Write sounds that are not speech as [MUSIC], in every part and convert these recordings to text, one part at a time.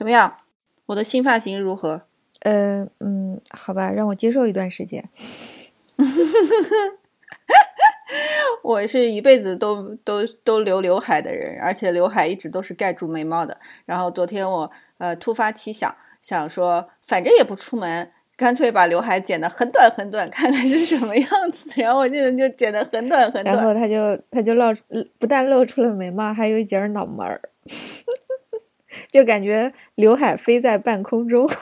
怎么样？我的新发型如何？呃嗯，好吧，让我接受一段时间。[LAUGHS] 我是一辈子都都都留刘海的人，而且刘海一直都是盖住眉毛的。然后昨天我呃突发奇想，想说反正也不出门，干脆把刘海剪得很短很短，看看是什么样子。然后我现在就剪得很短很短，然后他就他就露不但露出了眉毛，还有一截脑门儿，就感觉刘海飞在半空中。[LAUGHS]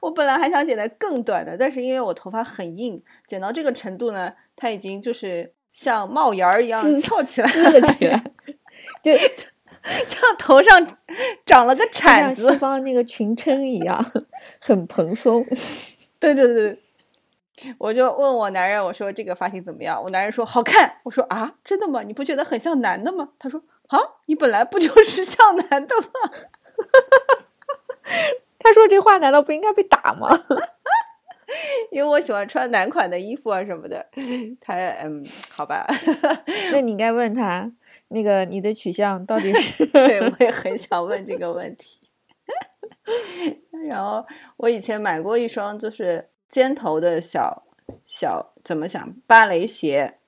我本来还想剪得更短的，但是因为我头发很硬，剪到这个程度呢，它已经就是像帽檐儿一样翘起来了起来，[LAUGHS] 就像头上长了个铲子，像西方那个裙撑一样，[LAUGHS] 很蓬松。对对对，我就问我男人，我说这个发型怎么样？我男人说好看。我说啊，真的吗？你不觉得很像男的吗？他说啊，你本来不就是向南的吗？他说这话难道不应该被打吗？[LAUGHS] 因为我喜欢穿男款的衣服啊什么的。他嗯，好吧。那你应该问他，那个你的取向到底是？[LAUGHS] 对，我也很想问这个问题。然后我以前买过一双就是尖头的小小怎么想芭蕾鞋，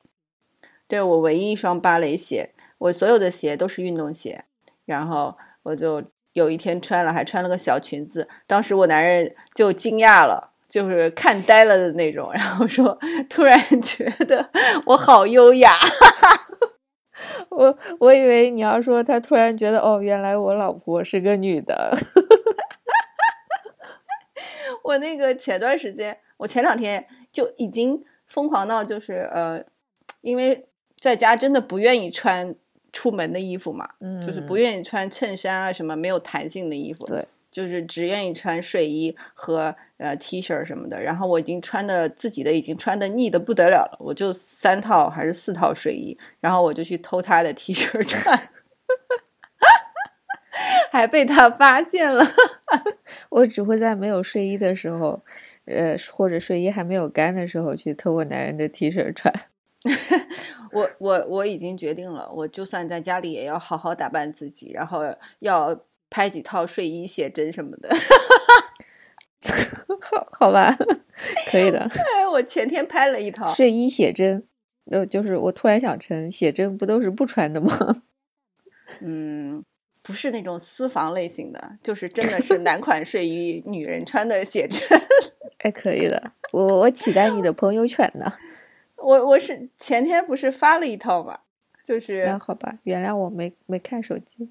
对我唯一一双芭蕾鞋。我所有的鞋都是运动鞋，然后我就。有一天穿了，还穿了个小裙子，当时我男人就惊讶了，就是看呆了的那种，然后说：“突然 [LAUGHS] 觉得我好优雅。[LAUGHS] ”我我以为你要说他突然觉得哦，原来我老婆是个女的。[LAUGHS] 我那个前段时间，我前两天就已经疯狂到就是呃，因为在家真的不愿意穿。出门的衣服嘛，嗯，就是不愿意穿衬衫啊什么没有弹性的衣服，对，就是只愿意穿睡衣和呃 T 恤什么的。然后我已经穿的自己的已经穿的腻的不得了了，我就三套还是四套睡衣，然后我就去偷他的 T 恤穿，[LAUGHS] 还被他发现了。[LAUGHS] 我只会在没有睡衣的时候，呃，或者睡衣还没有干的时候去偷我男人的 T 恤穿。[LAUGHS] 我我我已经决定了，我就算在家里也要好好打扮自己，然后要拍几套睡衣写真什么的。[LAUGHS] 好好吧，可以的。[LAUGHS] 哎，我前天拍了一套睡衣写真，呃，就是我突然想成写真，不都是不穿的吗？嗯，不是那种私房类型的，就是真的是男款睡衣，女人穿的写真。哎，可以的，我我期待你的朋友圈呢。我我是前天不是发了一套嘛，就是那好吧，原谅我没没看手机。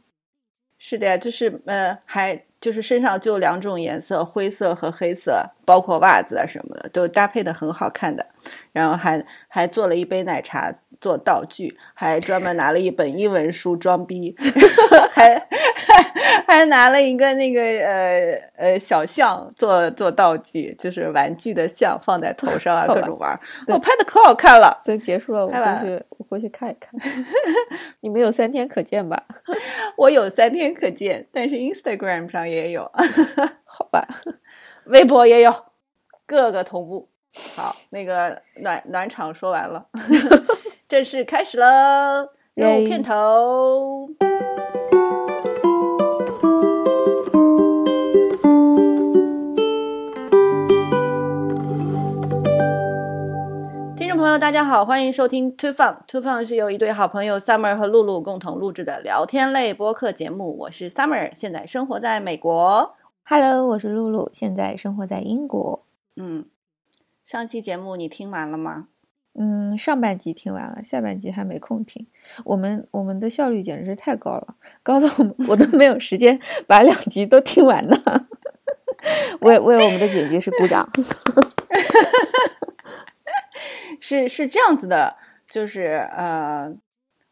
是的呀，就是呃，还就是身上就两种颜色，灰色和黑色，包括袜子啊什么的，都搭配的很好看的。然后还还做了一杯奶茶做道具，还专门拿了一本英文书装逼，[LAUGHS] 还。还拿了一个那个呃呃小象做做道具，就是玩具的象放在头上啊，各种玩。我拍的可好看了，等结束了，我回去我回去看一看。[LAUGHS] 你们有三天可见吧？[LAUGHS] 我有三天可见，但是 Instagram 上也有，好吧，微博也有，各个同步。好，那个暖暖场说完了，正式开始了，有片头。听众朋友，大家好，欢迎收听 Two Fun。Two Fun 是由一对好朋友 Summer 和露露共同录制的聊天类播客节目。我是 Summer，现在生活在美国。Hello，我是露露，现在生活在英国。嗯，上期节目你听完了吗？嗯，上半集听完了，下半集还没空听。我们我们的效率简直是太高了，高到我 [LAUGHS] 我都没有时间把两集都听完呢。[LAUGHS] 为为我们的剪辑师鼓掌。[LAUGHS] 是是这样子的，就是呃，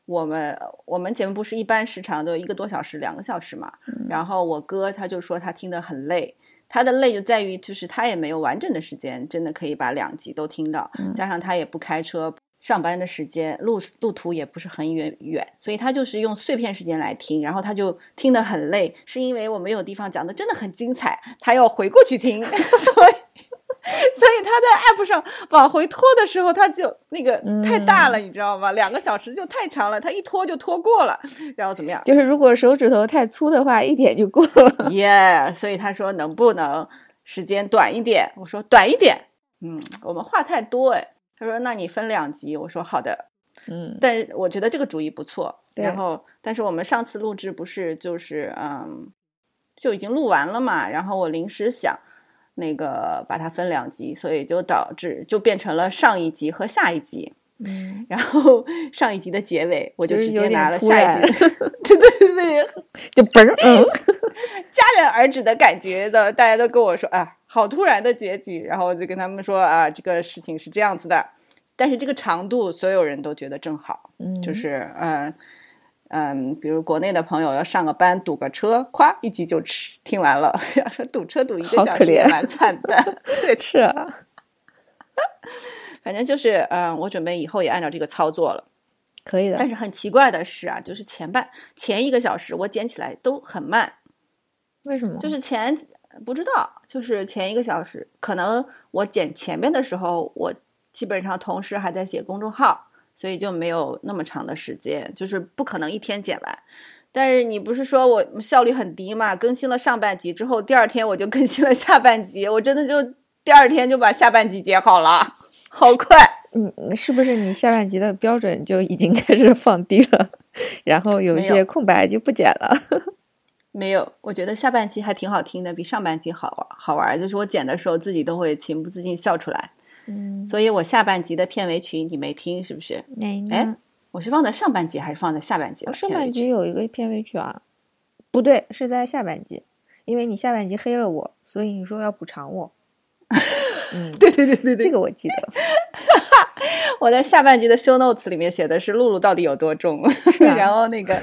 我们我们节目不是一般时长都一个多小时、两个小时嘛？然后我哥他就说他听得很累，他的累就在于就是他也没有完整的时间，真的可以把两集都听到，加上他也不开车上班的时间，路路途也不是很远远，所以他就是用碎片时间来听，然后他就听得很累，是因为我没有地方讲的真的很精彩，他要回过去听，[LAUGHS] 所以。[LAUGHS] 所以他在 App 上往回拖的时候，他就那个太大了，你知道吗？两个小时就太长了，他一拖就拖过了，然后怎么样？就是如果手指头太粗的话，一点就过了。耶，所以他说能不能时间短一点？我说短一点。嗯，我们话太多哎。他说那你分两集。我说好的。嗯，但我觉得这个主意不错。然后，但是我们上次录制不是就是嗯，就已经录完了嘛？然后我临时想。那个把它分两集，所以就导致就变成了上一集和下一集。嗯，然后 [LAUGHS] 上一集的结尾，我就直接拿了下一集。对对对对，[LAUGHS] 就嘣儿，[LAUGHS] 嗯，戛然而止的感觉的，大家都跟我说啊，好突然的结局。然后我就跟他们说啊，这个事情是这样子的，但是这个长度，所有人都觉得正好，嗯，就是嗯。嗯，比如国内的朋友要上个班堵个车，咵一集就吃听完了。[LAUGHS] 要说堵车堵一个小时也蛮惨的，对，[LAUGHS] 是啊。[LAUGHS] 反正就是，嗯，我准备以后也按照这个操作了，可以的。但是很奇怪的是啊，就是前半前一个小时我剪起来都很慢，为什么？就是前不知道，就是前一个小时，可能我剪前面的时候，我基本上同时还在写公众号。所以就没有那么长的时间，就是不可能一天剪完。但是你不是说我效率很低嘛？更新了上半集之后，第二天我就更新了下半集，我真的就第二天就把下半集剪好了，好快。嗯，是不是你下半集的标准就已经开始放低了？然后有一些空白就不剪了？[LAUGHS] 没有，我觉得下半集还挺好听的，比上半集好玩好玩。就是我剪的时候自己都会情不自禁笑出来。嗯，所以我下半集的片尾曲你没听是不是？哎，我是放在上半集还是放在下半集？上半集有一个片尾曲啊，不对，是在下半集，因为你下半集黑了我，所以你说要补偿我。[LAUGHS] 嗯，对对对对对，这个我记得。[LAUGHS] 我在下半集的 show notes 里面写的是露露到底有多重，[LAUGHS] 然后那个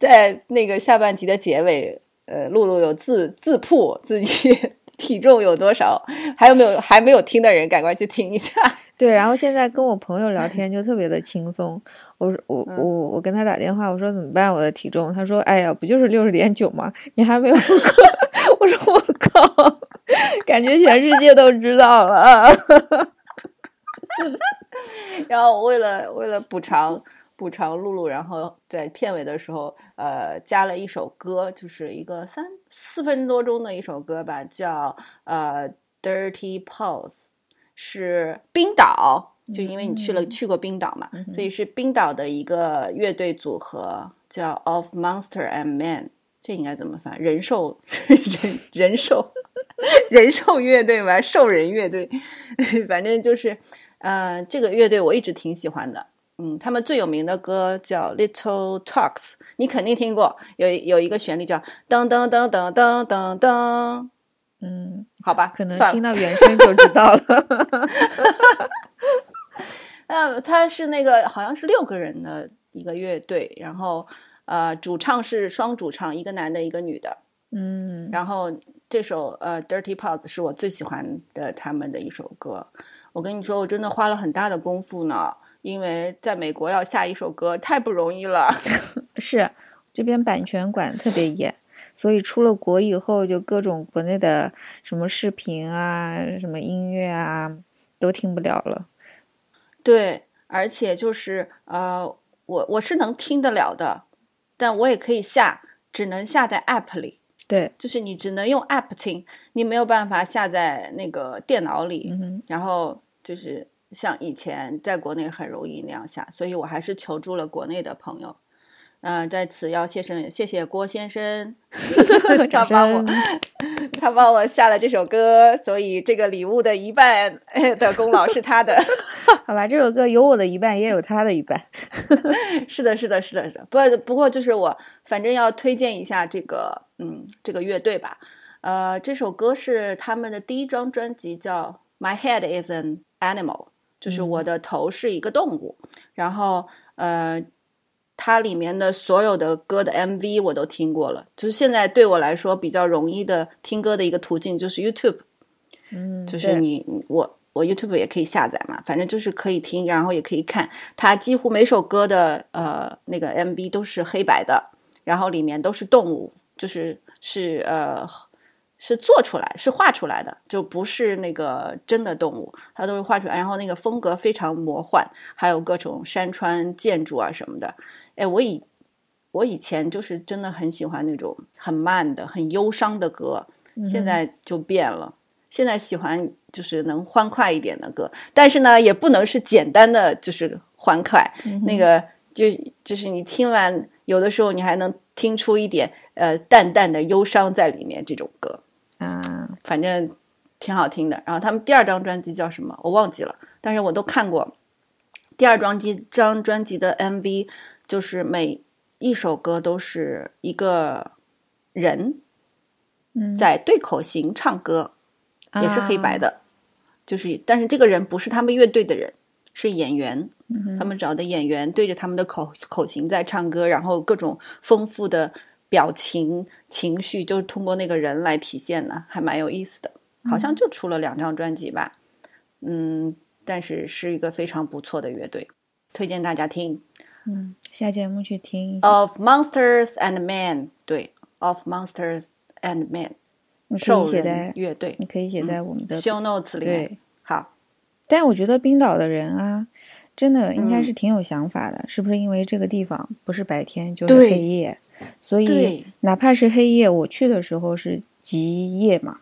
在那个下半集的结尾，呃，露露有自自曝自己。体重有多少？还有没有还没有听的人，赶快去听一下。[LAUGHS] 对，然后现在跟我朋友聊天就特别的轻松。我说我我我跟他打电话，我说怎么办？我的体重？他说：“哎呀，不就是 [LAUGHS] 六十点九吗？你还没有过。[LAUGHS] ”我说：“我靠，感觉全世界都知道了。”然后为了为了补偿。补偿露露，然后在片尾的时候，呃，加了一首歌，就是一个三四分多钟的一首歌吧，叫呃《Dirty Pose》，是冰岛，就因为你去了去过冰岛嘛，所以是冰岛的一个乐队组合，叫 Of Monster and Man，这应该怎么翻？人兽 [LAUGHS] 人人兽 [LAUGHS] 人兽乐队吧，兽人乐队，[LAUGHS] 反正就是，呃，这个乐队我一直挺喜欢的。嗯，他们最有名的歌叫《Little Talks》，你肯定听过。有有一个旋律叫噔噔噔噔噔噔噔。嗯，好吧，可能听到原声就知道了。[LAUGHS] 呃，他是那个好像是六个人的一个乐队，然后呃，主唱是双主唱，一个男的，一个女的。嗯，然后这首呃《Dirty p o s 是我最喜欢的他们的一首歌。我跟你说，我真的花了很大的功夫呢。因为在美国要下一首歌太不容易了，[LAUGHS] 是这边版权管特别严，所以出了国以后，就各种国内的什么视频啊、什么音乐啊都听不了了。对，而且就是呃，我我是能听得了的，但我也可以下，只能下在 App 里。对，就是你只能用 App 听，你没有办法下在那个电脑里。然后就是。像以前在国内很容易那样下，所以我还是求助了国内的朋友。嗯，在此要谢声谢谢郭先生，[LAUGHS] [LAUGHS] 他帮我 [LAUGHS] 他帮我下了这首歌，所以这个礼物的一半的功劳是他的。好吧，这首歌有我的一半，也有他的一半。是的，是的，是的，是的。不不过就是我反正要推荐一下这个嗯这个乐队吧。呃，这首歌是他们的第一张专辑，叫《My Head Is an Animal》。就是我的头是一个动物，然后呃，它里面的所有的歌的 MV 我都听过了。就是现在对我来说比较容易的听歌的一个途径就是 YouTube，嗯，就是你我我 YouTube 也可以下载嘛，反正就是可以听，然后也可以看。它几乎每首歌的呃那个 MV 都是黑白的，然后里面都是动物，就是是呃是做出来，是画出来的，就不是那个真的动物，它都是画出来。然后那个风格非常魔幻，还有各种山川建筑啊什么的。哎，我以我以前就是真的很喜欢那种很慢的、很忧伤的歌，现在就变了。现在喜欢就是能欢快一点的歌，但是呢，也不能是简单的就是欢快。那个就就是你听完，有的时候你还能听出一点呃淡淡的忧伤在里面。这种歌。啊，反正挺好听的。然后他们第二张专辑叫什么？我忘记了，但是我都看过。第二张辑张专辑的 MV 就是每一首歌都是一个人在对口型唱歌，也是黑白的。就是但是这个人不是他们乐队的人，是演员。他们找的演员对着他们的口口型在唱歌，然后各种丰富的。表情、情绪就是通过那个人来体现的，还蛮有意思的。好像就出了两张专辑吧，嗯，但是是一个非常不错的乐队，推荐大家听。嗯，下节目去听。Of Monsters and Men，对，Of Monsters and Men，兽人乐队，你可以写在我们的 show notes 里面。好，但我觉得冰岛的人啊，真的应该是挺有想法的，是不是？因为这个地方不是白天就是黑夜。所以，哪怕是黑夜，我去的时候是极夜嘛，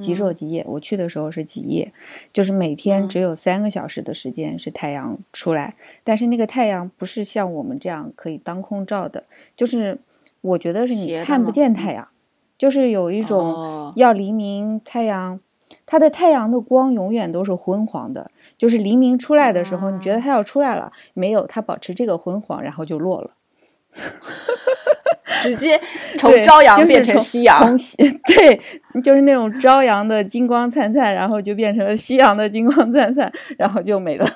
极昼极夜。我去的时候是极夜，就是每天只有三个小时的时间是太阳出来，但是那个太阳不是像我们这样可以当空照的，就是我觉得是你看不见太阳，就是有一种要黎明太阳，它的太阳的光永远都是昏黄的，就是黎明出来的时候，你觉得它要出来了，没有，它保持这个昏黄，然后就落了。[LAUGHS] 直接 [LAUGHS] 从朝阳变成夕阳，[LAUGHS] 对，就是那种朝阳的金光灿灿，然后就变成了夕阳的金光灿灿，然后就没了。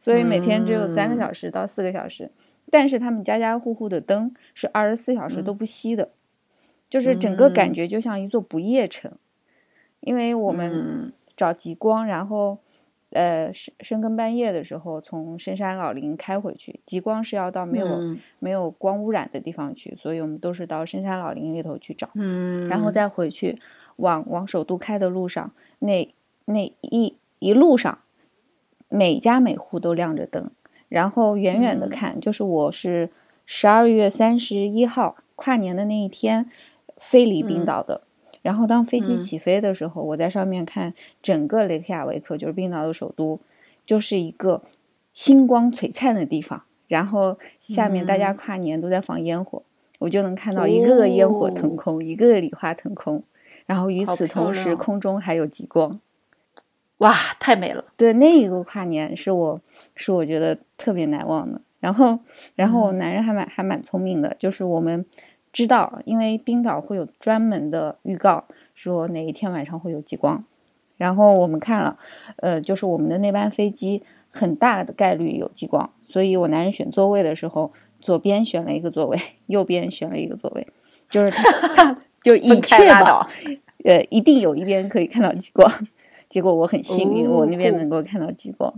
所以每天只有三个小时到四个小时，但是他们家家户户的灯是二十四小时都不熄的，就是整个感觉就像一座不夜城。因为我们找极光，然后。呃，深深更半夜的时候，从深山老林开回去，极光是要到没有没有光污染的地方去，所以我们都是到深山老林里头去找，嗯，然后。再回去，往往首都开的路上，那那一一路上，每家每户都亮着灯，然后远远的看，就是我是十二月三十一号跨年的那一天飞离冰岛的。然后当飞机起飞的时候，我在上面看整个雷克雅维克，就是冰岛的首都，就是一个星光璀璨的地方。然后下面大家跨年都在放烟火，我就能看到一个个烟火腾空，一个个礼花腾空。然后与此同时，空中还有极光，哇，太美了！对，那一个跨年是我是我觉得特别难忘的。然后，然后我男人还蛮还蛮聪明的，就是我们。知道，因为冰岛会有专门的预告，说哪一天晚上会有极光。然后我们看了，呃，就是我们的那班飞机很大的概率有极光，所以我男人选座位的时候，左边选了一个座位，右边选了一个座位，就是他 [LAUGHS] 就以确保，呃，一定有一边可以看到极光。结果我很幸运，我那边能够看到极光。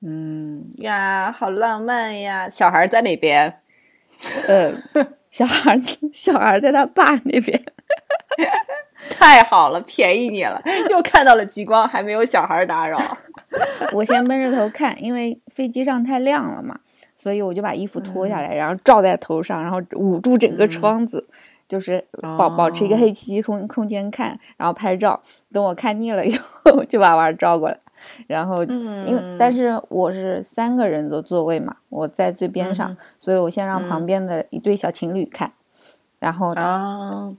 嗯呀，好浪漫呀！小孩在哪边？呃。小孩，[LAUGHS] 小孩在他爸那边，[LAUGHS] 太好了，便宜你了，又看到了极光，还没有小孩打扰。[LAUGHS] 我先闷着头看，因为飞机上太亮了嘛，所以我就把衣服脱下来，然后罩在头上，然后捂住整个窗子，就是保保持一个黑漆漆空空间看，然后拍照。等我看腻了以后，[LAUGHS] 就把娃招过来。然后，因为但是我是三个人的座位嘛，我在最边上，所以我先让旁边的一对小情侣看，然后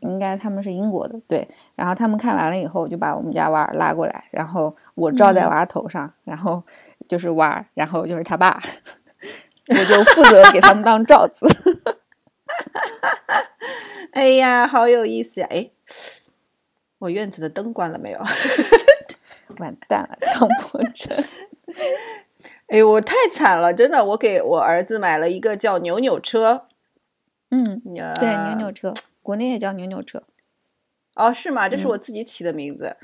应该他们是英国的，对，然后他们看完了以后，就把我们家娃儿拉过来，然后我罩在娃头上，然后就是娃儿，然后就是他爸，[LAUGHS] 我就负责给他们当罩子。[LAUGHS] [LAUGHS] 哎呀，好有意思呀！哎，我院子的灯关了没有？[LAUGHS] 完蛋了，强迫症！[LAUGHS] 哎我太惨了，真的。我给我儿子买了一个叫扭扭车。嗯，对，扭扭车，国内也叫扭扭车。哦，是吗？这是我自己起的名字。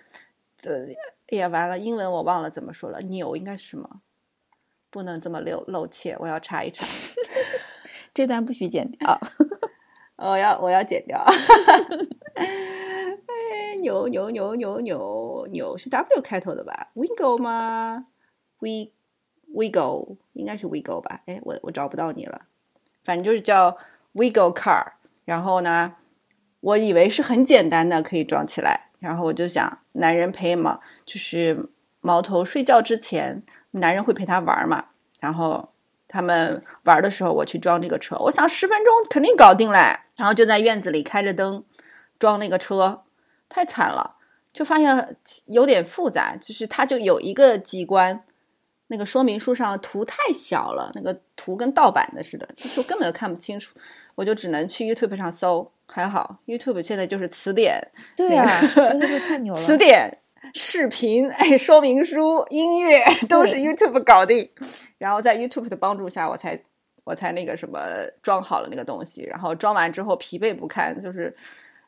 这，哎呀，完了，英文我忘了怎么说了。扭应该是什么？不能这么露露怯，我要查一查。这段不许剪掉。我 [LAUGHS] 要，我要剪掉。扭扭扭扭扭扭是 W 开头的吧？Wiggle 吗？We Wiggle 应该是 Wiggle 吧？哎，我我找不到你了，反正就是叫 Wiggle car。然后呢，我以为是很简单的，可以装起来。然后我就想，男人陪毛就是毛头睡觉之前，男人会陪他玩嘛。然后他们玩的时候，我去装这个车。我想十分钟肯定搞定嘞。然后就在院子里开着灯装那个车，太惨了，就发现有点复杂。就是它就有一个机关，那个说明书上图太小了，那个图跟盗版的似的，其实我根本都看不清楚。我就只能去 YouTube 上搜，还好 YouTube 现在就是词典，对呀，YouTube 太牛了，[LAUGHS] 词典、视频、[LAUGHS] 哎，说明书、音乐都是 YouTube 搞定。然后在 YouTube 的帮助下，我才我才那个什么装好了那个东西。然后装完之后疲惫不堪，就是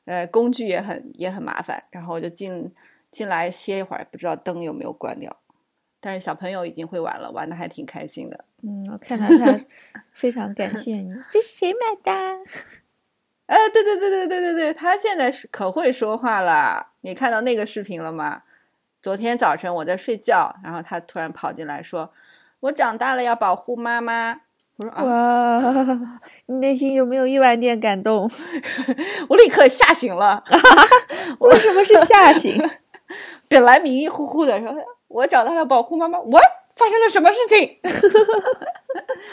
呃工具也很也很麻烦。然后我就进进来歇一会儿，不知道灯有没有关掉。但是小朋友已经会玩了，玩的还挺开心的。嗯，我看到他非常感谢你。这是谁买的？哎，对对对对对对对，他现在是可会说话了。你看到那个视频了吗？昨天早晨我在睡觉，然后他突然跑进来说：“我长大了要保护妈妈。”我说：“啊，[LAUGHS] 你内心有没有一万点感动？” [LAUGHS] 我立刻吓醒了。[LAUGHS] 为什么是吓醒？本来迷迷糊糊的说：“我长大了保护妈妈。”我。发生了什么事情？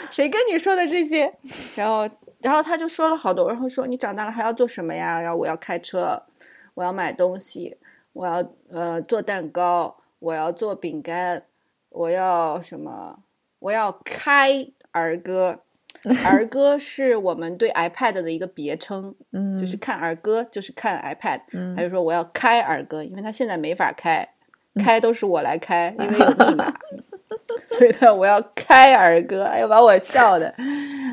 谁跟你说的这些？然后，然后他就说了好多，然后说你长大了还要做什么呀？然后我要开车，我要买东西，我要呃做蛋糕，我要做饼干，我要什么？我要开儿歌。[LAUGHS] 儿歌是我们对 iPad 的一个别称，嗯，就是看儿歌，就是看 iPad。他就说我要开儿歌，因为他现在没法开，开都是我来开，因为有密码。[LAUGHS] 所以他我要开儿歌，哎呦把我笑的，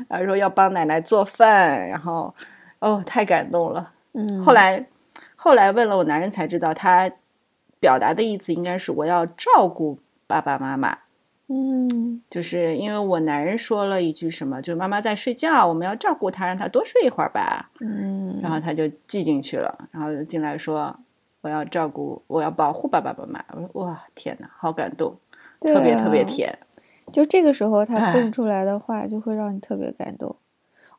然后说要帮奶奶做饭，然后哦太感动了。嗯，后来后来问了我男人才知道，他表达的意思应该是我要照顾爸爸妈妈。嗯，就是因为我男人说了一句什么，就妈妈在睡觉，我们要照顾她，让她多睡一会儿吧。嗯，然后他就记进去了，然后就进来说我要照顾，我要保护爸爸妈妈。我说哇天哪，好感动。特别特别甜，就这个时候他蹦出来的话，就会让你特别感动。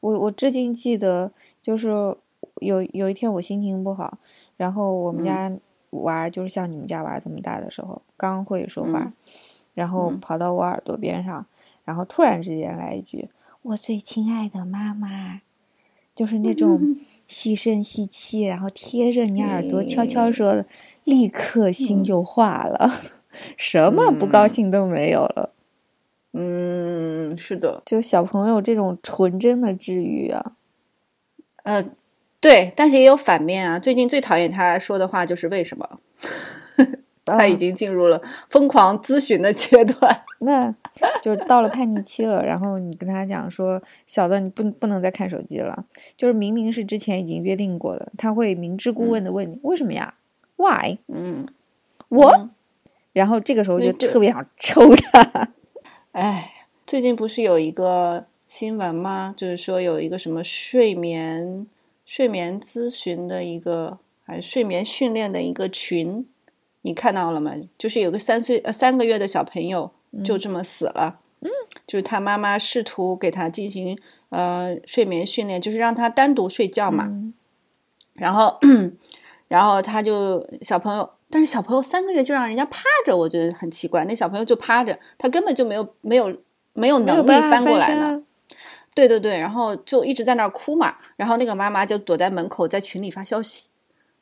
我我至今记得，就是有有一天我心情不好，然后我们家娃就是像你们家娃这么大的时候，刚会说话，然后跑到我耳朵边上，然后突然之间来一句“我最亲爱的妈妈”，就是那种 [LAUGHS] 细声细气，然后贴着你耳朵悄悄说的，立刻心就化了。[LAUGHS] 什么不高兴都没有了，嗯，是的，就小朋友这种纯真的治愈啊，呃，对，但是也有反面啊。最近最讨厌他说的话就是为什么，[LAUGHS] 他已经进入了疯狂咨询的阶段，[LAUGHS] 那就是到了叛逆期了。然后你跟他讲说，小的你不不能再看手机了，就是明明是之前已经约定过的，他会明知故问的问你为什么呀？Why？嗯，我。然后这个时候就特别想抽他。[LAUGHS] 哎，最近不是有一个新闻吗？就是说有一个什么睡眠睡眠咨询的一个，还是睡眠训练的一个群，你看到了吗？就是有个三岁呃三个月的小朋友就这么死了。嗯，就是他妈妈试图给他进行呃睡眠训练，就是让他单独睡觉嘛。然后，[CLEARS THROAT] 然后他就小朋友。但是小朋友三个月就让人家趴着，我觉得很奇怪。那小朋友就趴着，他根本就没有没有没有能力翻过来呢。对对对，然后就一直在那儿哭嘛。然后那个妈妈就躲在门口，在群里发消息，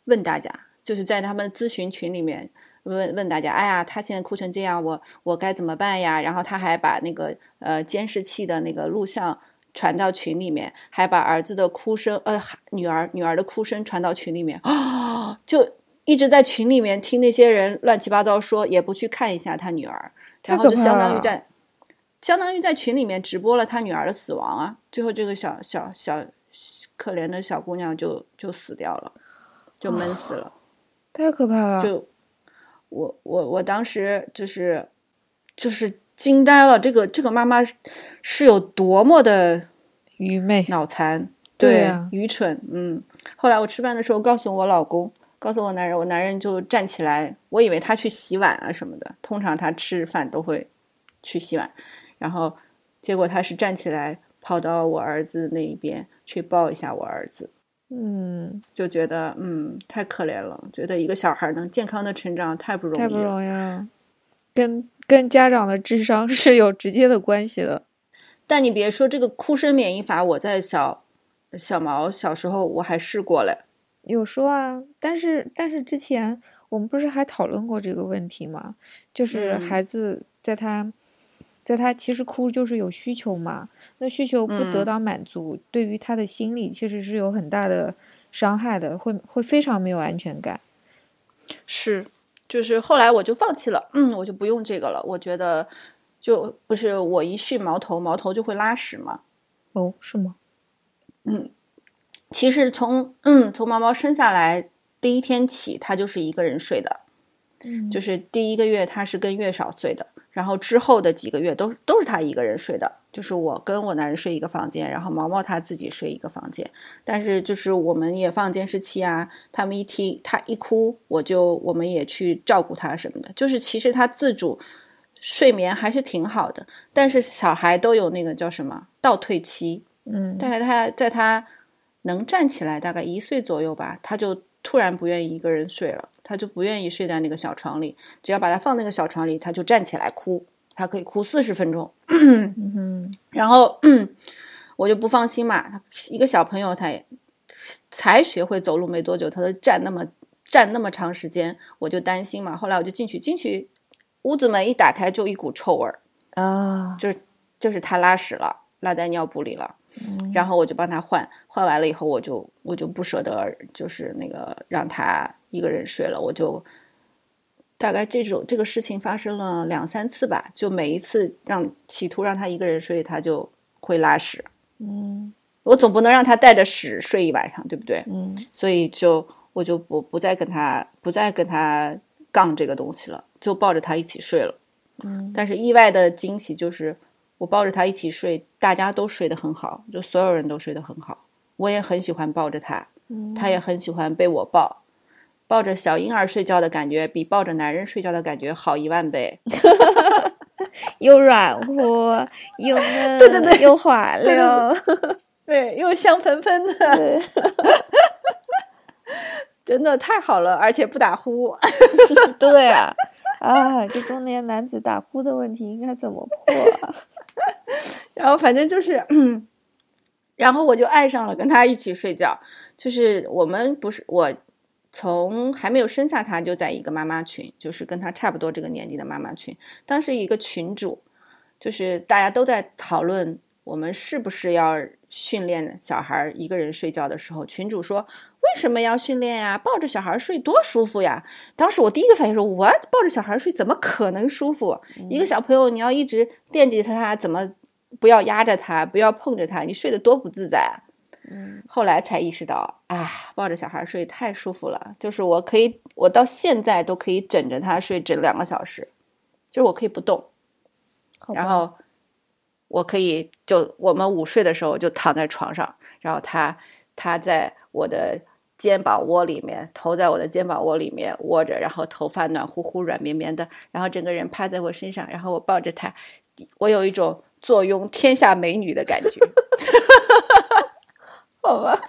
问大家，就是在他们咨询群里面问问大家：“哎呀，他现在哭成这样，我我该怎么办呀？”然后他还把那个呃监视器的那个录像传到群里面，还把儿子的哭声呃女儿女儿的哭声传到群里面啊，[GASPS] 就。一直在群里面听那些人乱七八糟说，也不去看一下他女儿，然后就相当于在，相当于在群里面直播了他女儿的死亡啊！最后这个小小小可怜的小姑娘就就死掉了，就闷死了，太可怕了！就我我我当时就是就是惊呆了，这个这个妈妈是有多么的愚昧、脑残，对，愚蠢。嗯，后来我吃饭的时候告诉我老公。告诉我男人，我男人就站起来，我以为他去洗碗啊什么的，通常他吃饭都会去洗碗，然后结果他是站起来跑到我儿子那一边去抱一下我儿子，嗯，就觉得嗯太可怜了，觉得一个小孩能健康的成长太不容易，太不容易了，跟跟家长的智商 [LAUGHS] 是有直接的关系的。但你别说这个哭声免疫法，我在小小毛小时候我还试过嘞。有说啊，但是但是之前我们不是还讨论过这个问题吗？就是孩子在他，在他其实哭就是有需求嘛，那需求不得到满足，对于他的心理其实是有很大的伤害的，会会非常没有安全感。是，就是后来我就放弃了，嗯，我就不用这个了。我觉得就不是我一训毛头，毛头就会拉屎嘛。哦，是吗？嗯。其实从嗯从毛毛生下来第一天起，他就是一个人睡的，就是第一个月他是跟月嫂睡的，然后之后的几个月都都是他一个人睡的，就是我跟我男人睡一个房间，然后毛毛他自己睡一个房间，但是就是我们也放监视器啊，他们一听他一哭，我就我们也去照顾他什么的，就是其实他自主睡眠还是挺好的，但是小孩都有那个叫什么倒退期，嗯，大概他在他。能站起来，大概一岁左右吧，他就突然不愿意一个人睡了，他就不愿意睡在那个小床里。只要把他放那个小床里，他就站起来哭，他可以哭四十分钟。然后 [CLEARS THROAT] 我就不放心嘛，一个小朋友他也才学会走路没多久，他都站那么站那么长时间，我就担心嘛。后来我就进去，进去屋子门一打开就一股臭味儿啊，就是就是他拉屎了，拉在尿布里了。然后我就帮他换，换完了以后，我就我就不舍得，就是那个让他一个人睡了。我就大概这种这个事情发生了两三次吧，就每一次让企图让他一个人睡，他就会拉屎。嗯，我总不能让他带着屎睡一晚上，对不对？嗯，所以就我就不不再跟他不再跟他杠这个东西了，就抱着他一起睡了。嗯，但是意外的惊喜就是。我抱着他一起睡，大家都睡得很好，就所有人都睡得很好。我也很喜欢抱着他，他也很喜欢被我抱。抱着小婴儿睡觉的感觉，比抱着男人睡觉的感觉好一万倍。[LAUGHS] 又软和又嫩，对对对，又滑溜，对，又香喷喷的，[LAUGHS] 真的太好了，而且不打呼。[LAUGHS] 对啊，啊，这中年男子打呼的问题应该怎么破？然后反正就是，然后我就爱上了跟他一起睡觉。就是我们不是我从还没有生下他就在一个妈妈群，就是跟他差不多这个年纪的妈妈群。当时一个群主，就是大家都在讨论我们是不是要训练小孩一个人睡觉的时候，群主说为什么要训练呀？抱着小孩睡多舒服呀！当时我第一个反应说，我抱着小孩睡怎么可能舒服？一个小朋友你要一直惦记他，他怎么？不要压着他，不要碰着他，你睡得多不自在啊！嗯，后来才意识到啊，抱着小孩睡太舒服了。就是我可以，我到现在都可以枕着他睡整两个小时，就是我可以不动，然后我可以就我们午睡的时候就躺在床上，然后他他在我的肩膀窝里面，头在我的肩膀窝里面窝着，然后头发暖乎乎、软绵绵的，然后整个人趴在我身上，然后我抱着他，我有一种。坐拥天下美女的感觉，[LAUGHS] [LAUGHS] 好吧。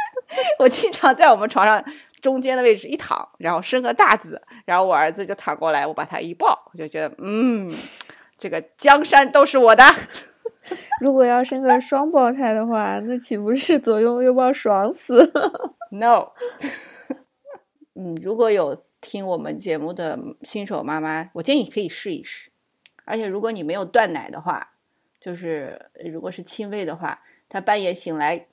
[LAUGHS] 我经常在我们床上中间的位置一躺，然后生个大字，然后我儿子就躺过来，我把他一抱，我就觉得，嗯，这个江山都是我的。[LAUGHS] 如果要生个双胞胎的话，那岂不是左拥右抱爽死？No。嗯，如果有听我们节目的新手妈妈，我建议可以试一试。而且如果你没有断奶的话，就是如果是亲喂的话，他半夜醒来，嘿，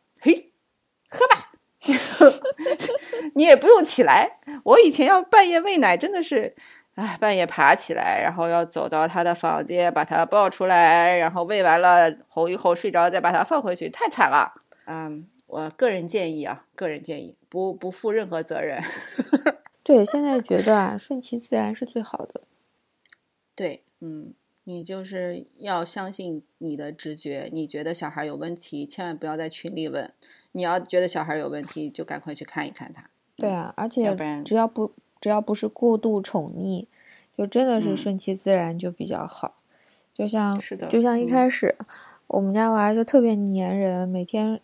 喝吧，[LAUGHS] 你也不用起来。我以前要半夜喂奶，真的是，哎，半夜爬起来，然后要走到他的房间，把他抱出来，然后喂完了哄一哄睡着，再把他放回去，太惨了。嗯，我个人建议啊，个人建议，不不负任何责任。[LAUGHS] 对，现在觉得啊，顺其自然是最好的。对，嗯。你就是要相信你的直觉，你觉得小孩有问题，千万不要在群里问。你要觉得小孩有问题，就赶快去看一看他。对啊，而要且不然只要不只要不是过度宠溺，就真的是嗯顺其自然就比较好。就像是的就像一嗯开始、我们家娃儿就特别粘人，每天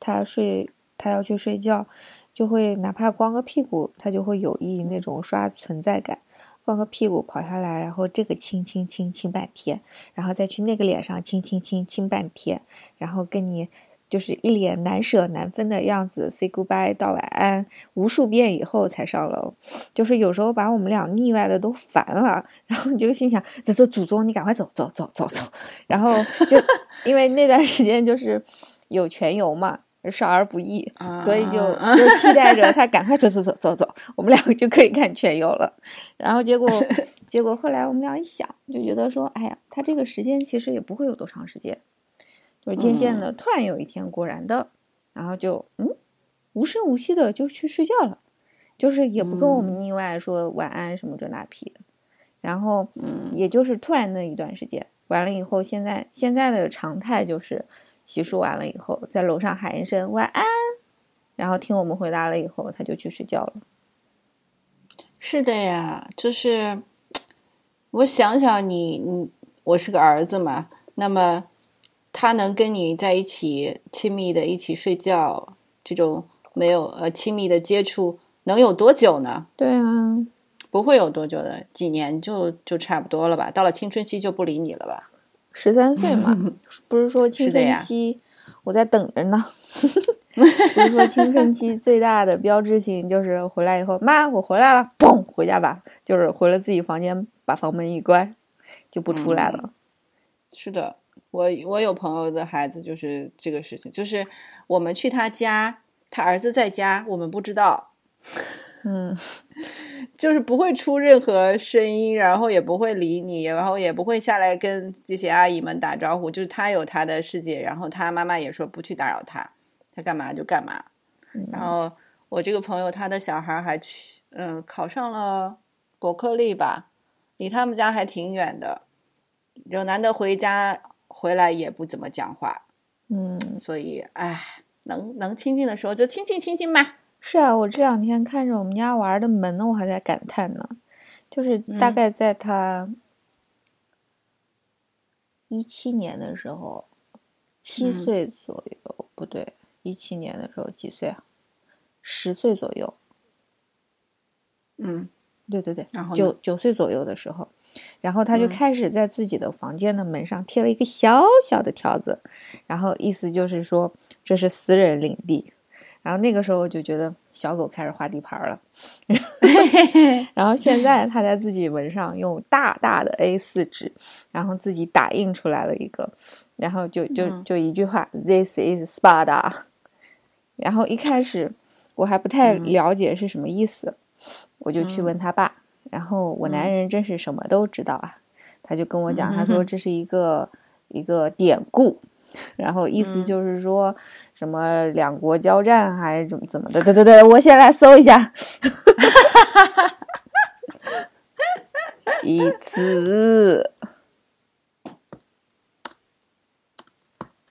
他睡他要去睡觉，就会哪怕光个屁股，他就会有意那种刷存在感。光个屁股跑下来，然后这个亲亲亲亲半天，然后再去那个脸上亲亲亲亲半天，然后跟你就是一脸难舍难分的样子，say goodbye 道晚安无数遍以后才上楼，就是有时候把我们俩腻歪的都烦了，然后你就心想，这这祖宗你赶快走走走走走，然后就 [LAUGHS] 因为那段时间就是有全游嘛。少儿不宜，所以就啊就期待着他赶快走走走走走，我们两个就可以看全游了。然后结果 [LAUGHS] 结果后来我们俩一想，就觉得说，哎呀，他这个时间其实也不会有多长时间，就是渐渐的，突然有一天，果然的，然后就嗯，无声无息的就去睡觉了，就是也不跟我们腻歪说晚安什么这那批的，然后嗯。也就是突然的一段时间，完了以后，现在现在的常态就是洗漱完了以后，在楼上喊一声晚安，然后听我们回答了以后，他就去睡觉了。是的呀，就是我想想你，你我是个儿子嘛，那么他能跟你在一起亲密的一起睡觉，这种没有呃亲密的接触，能有多久呢？对啊，不会有多久的，几年就就差不多了吧？到了青春期就不理你了吧？十三岁嘛，[LAUGHS] 不是说青春期我在等着呢。[LAUGHS] 不是说青春期最大的标志性就是回来以后，妈，我回来了，嘣，回家吧，就是回了自己房间，把房门一关，就不出来了。是的，我我有朋友的孩子就是这个事情，就是我们去他家，他儿子在家，我们不知道，嗯 [LAUGHS] 就是不会出任何声音，然后也不会理你，然后也不会下来跟这些阿姨们打招呼，就是他有他的世界，然后他妈妈也说不去打扰他，他干嘛就干嘛。嗯然后我这个朋友他的小孩还去，嗯，考上了伯克利吧，离他们家还挺远的，有难得回家回来也不怎么讲话，嗯，所以哎，能能亲近的时候就亲近亲近吧。是啊，我这两天看着我们家娃儿的门，我还在感叹呢，就是大嗯概在他一七年的时候，七嗯岁左右，不对，一七年的时候几岁啊？十岁左右，嗯对对对然后，呢九九岁左右的时候，然后他就嗯开始在自己的房间的门上贴了一个小小的条子，然后意思就是说这是私人领地。然后那个时候我就觉得小狗开始画地盘了，[LAUGHS] 然后现在他在自己门上用大大的 A 4纸，然后自己打印出来了一个，然后就就嗯。就一句话，This is Sparta。[LAUGHS] 然后一开始我还不太嗯。了解是什么意思，我就去嗯。问他爸，然后我男嗯。人真是什么都知道啊，他就跟我讲，嗯他说这是一个一个典故，然后意思嗯。就是说什么两国交战还是怎么怎么的，对对对，我先来搜一下，[LAUGHS] 一次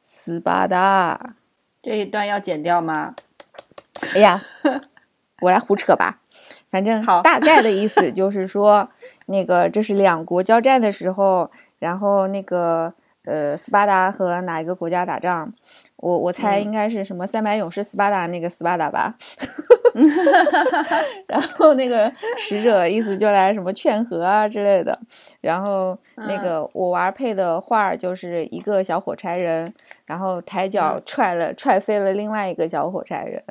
斯巴达。这一段要剪掉吗？哎呀，我来胡扯吧，反正好大概的意思就是说，[LAUGHS] 那个这是两国交战的时候，然后那个呃斯巴达和哪一个国家打仗？我我猜嗯。应该是什么三百勇士斯巴达那个斯巴达吧。[LAUGHS] 然后那个使者意思就来什么劝和啊之类的，然后那嗯。个我娃配的画儿就是一个小火柴人，然后抬脚嗯。踹了踹飞了另外一个小火柴人，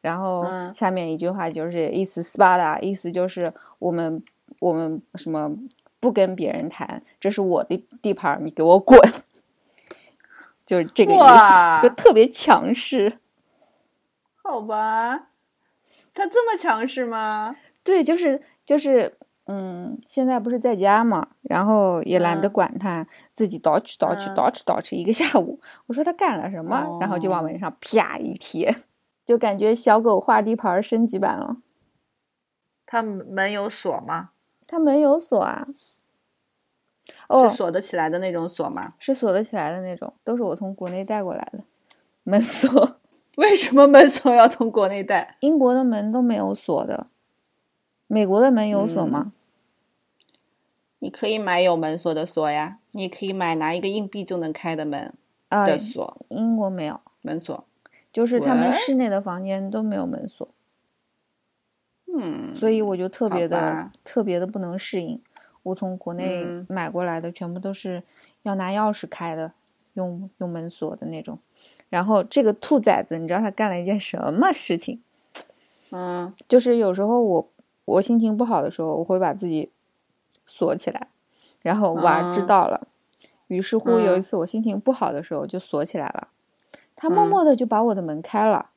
然后嗯。下面一句话就是意思斯巴达，意思就是我们我们什么不跟别人谈，这是我的地盘儿，你给我滚，就是这个意思，就特别强势。好吧，他这么强势吗？对，就是就是，嗯，现在不是在家嘛，然后也懒得嗯管他，自己捣饬捣饬嗯叨饬叨饬一个下午。我说他干了什么，然后就往哦门上啪一贴，就感觉小狗画地盘升级版了。他门有锁吗？他门有锁啊，哦是，锁得起来的那种锁吗？是锁得起来的那种，都是我从国内带过来的门锁。[LAUGHS] 为什么门锁要从国内带？英国的门都没有锁的，美国的门有锁吗？你可以买有门锁的锁呀，你可以买拿一个硬币就能开的门啊，的锁，英国没有门锁。就是他们室内的房间都没有门锁，嗯，所以我就特别的特别的不能适应。我从国内嗯买过来的全部都是要拿钥匙开的，用用门锁的那种。然后这个兔崽子，你知道他干了一件什么事情？嗯就是有时候我我心情不好的时候，我会把自己锁起来，然后娃知啊道了，于是乎有一嗯次我心情不好的时候就锁起来了，他默嗯默的就把我的门开了，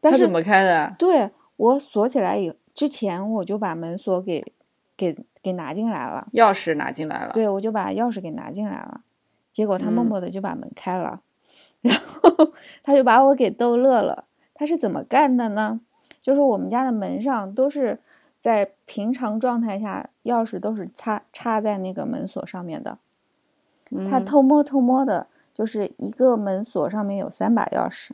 但是怎么开的？对我锁起来以之前我就把门锁给给给拿进来了，钥匙拿进来了。对我就把钥匙给拿进来了，结果他默嗯默的就把门开了，[LAUGHS] 然后他就把我给逗乐了。他是怎么干的呢？就是我们家的门上都是在平常状态下，钥匙都是插插在那个门锁上面的。他嗯偷摸偷摸的，就是一个门锁上面有三把钥匙，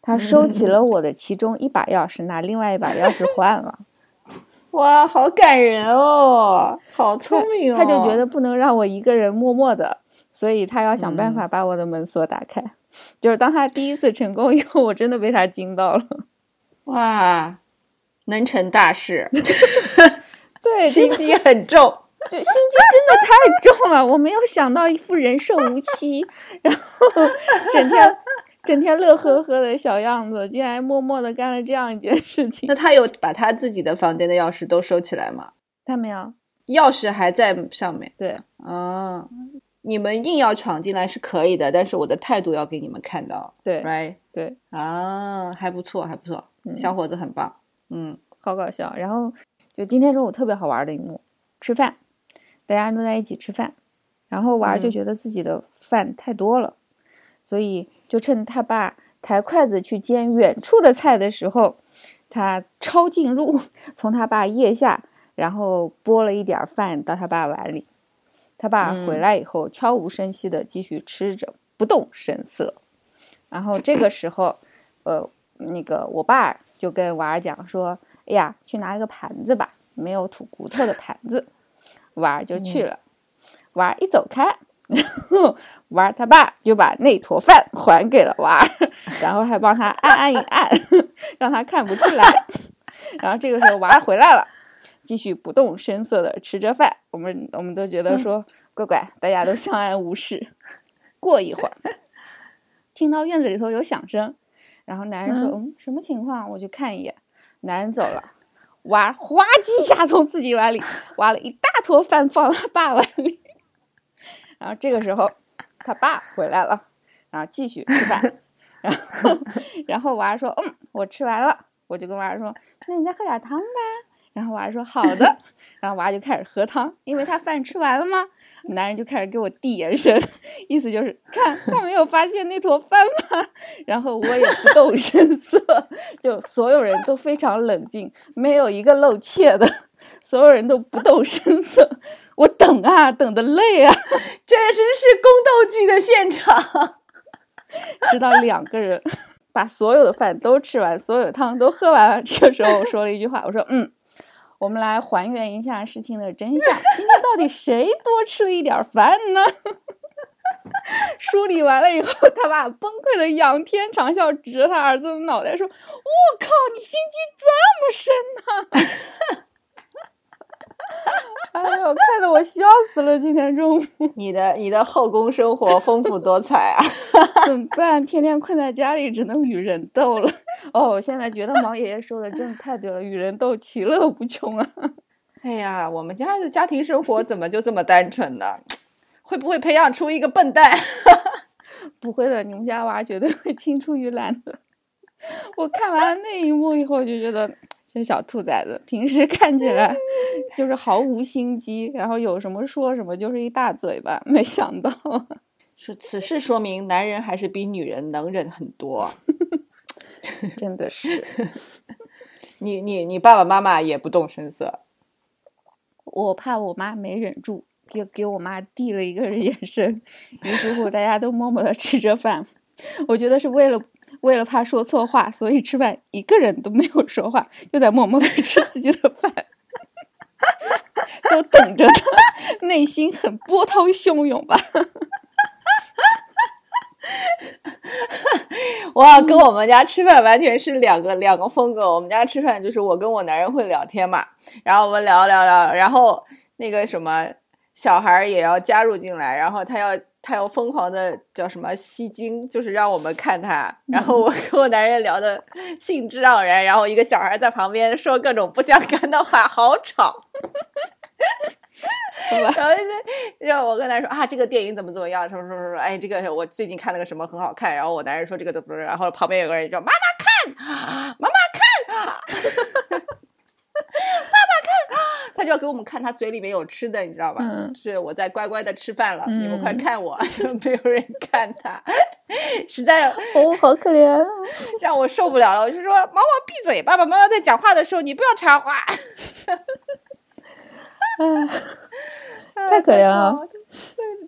他收起了我的其中一把钥匙，拿另外一把钥匙换了。[LAUGHS] 哇，好感人哦，好聪明哦。他就觉得不能让我一个人默默的，所以他要想办嗯法把我的门锁打开。就是当他第一次成功以后，我真的被他惊到了。哇，能成大事，[LAUGHS] 对，心机很重。就心机真的太重了，我没有想到一副人寿无期，然后整天整天乐呵呵的小样子，竟然默默的干了这样一件事情那。他有把他自己的房间的钥匙都收起来吗？他没有，钥匙还在上面。对啊，你们硬要闯进来是可以的，但是我的态度要给你们看到对，right？对，啊，还不错，还不错，嗯小伙子很棒。嗯好搞笑。然后就今天中午特别好玩的一幕，吃饭，大家都在一起吃饭，然后娃儿就嗯觉得自己的饭太多了，所以就趁他爸抬筷子去煎远处的菜的时候，他抄近路，从他爸腋下，然后拨了一点儿饭到他爸碗里。他爸回嗯来以后，悄无声息的继续吃着，不动声色。然后这个时候，呃，那个我爸就跟娃儿讲说：“哎呀，去拿一个盘子吧，没有吐骨头的盘子。”娃儿就去了。娃儿一走开，然后娃儿他爸就把那坨饭还给了娃儿，[LAUGHS] 然后还帮他按按一按，[LAUGHS] 让他看不出来。[LAUGHS] 然后这个时候娃儿回来了，继续不动声色的吃着饭。我们我们都觉得说，乖乖，大家都相安无事。过一会儿，听到院子里头有响声，然后男人说：“嗯，什么情况？”我去看一眼。男人走了，娃儿哗叽一下从自己碗里挖了一大坨饭放到他爸碗里。然后这个时候，他爸回来了，然后继续吃饭。然后，[LAUGHS] 然后娃儿说：“嗯，我吃完了。”我就跟娃儿说：“那你再喝点汤吧。”然后娃儿说：“好的。[LAUGHS] ”然后娃儿就开始喝汤，因为他饭吃完了吗？男人就开始给我递眼神，意思就是看他没有发现那坨饭吗？然后我也不动声色，就所有人都非常冷静，没有一个露怯的，所有人都不动声色。我等啊，等的累啊，[LAUGHS] 这真是宫斗剧的现场。直到两个人把所有的饭都吃完，所有的汤都喝完了。这个时候我说了一句话，我说：“嗯，我们来还原一下事情的真相。今天到底谁多吃了一点饭呢？” [LAUGHS] 梳理完了以后，他爸崩溃的仰天长啸，指着他儿子的脑袋说：“我靠，你心机这么深呐、[LAUGHS] [LAUGHS] 哎呦，看得我笑死了！今天中午 [LAUGHS] 你的你的后宫生活丰富多彩啊！[LAUGHS] 怎么办？天天困在家里，只能与人斗了。哦，我现在觉得毛爷爷说的真的太对了，与人斗，其乐无穷啊！哎呀，我们家的家庭生活怎么就这么单纯呢？会不会培养出一个笨蛋？不会的，你们家娃绝对会青出于蓝的。我看完了那一幕以后，就觉得这小兔崽子平时看起来就是毫无心机，然后有什么说什么，就是一大嘴巴。没想到，[LAUGHS] 说此事说明男人还是比女人能忍很多。[LAUGHS] 真的是 [LAUGHS] 你你你爸爸妈妈也不动声色，我怕我妈没忍住，给给我妈递了一个眼神，于是乎大家都默默的吃着饭。我觉得是为了为了怕说错话，所以吃饭一个人都没有说话，就在默默的吃自己的饭，[LAUGHS] 都等着他，内心很波涛汹涌吧。[LAUGHS] 哇，跟我们家吃饭完全是两个两个风格。我们家吃饭就是我跟我男人会聊天嘛，然后我们聊聊聊，然后那个什么小孩儿也要加入进来，然后他要他要疯狂的叫什么吸睛，就是让我们看他。然后我 [LAUGHS] 跟我男人聊的兴致盎然，然后一个小孩在旁边说各种不相干的话，好吵。然后就就我跟他说啊，这个电影怎么怎么样？说说说说，哎，这个我最近看了个什么很好看。然后我男人说这个怎么？然后旁边有个人说妈妈看，妈妈看，他就要给我们看他嘴里面有吃的，你知道吧？嗯就是我在乖乖的吃饭了，嗯你们快看我，[LAUGHS] 没有人看他，[LAUGHS] 实在哦，好可怜啊！[LAUGHS] 让我受不了了。我就说毛毛闭嘴，爸爸妈妈在讲话的时候你不要插话。哎，太可怜了，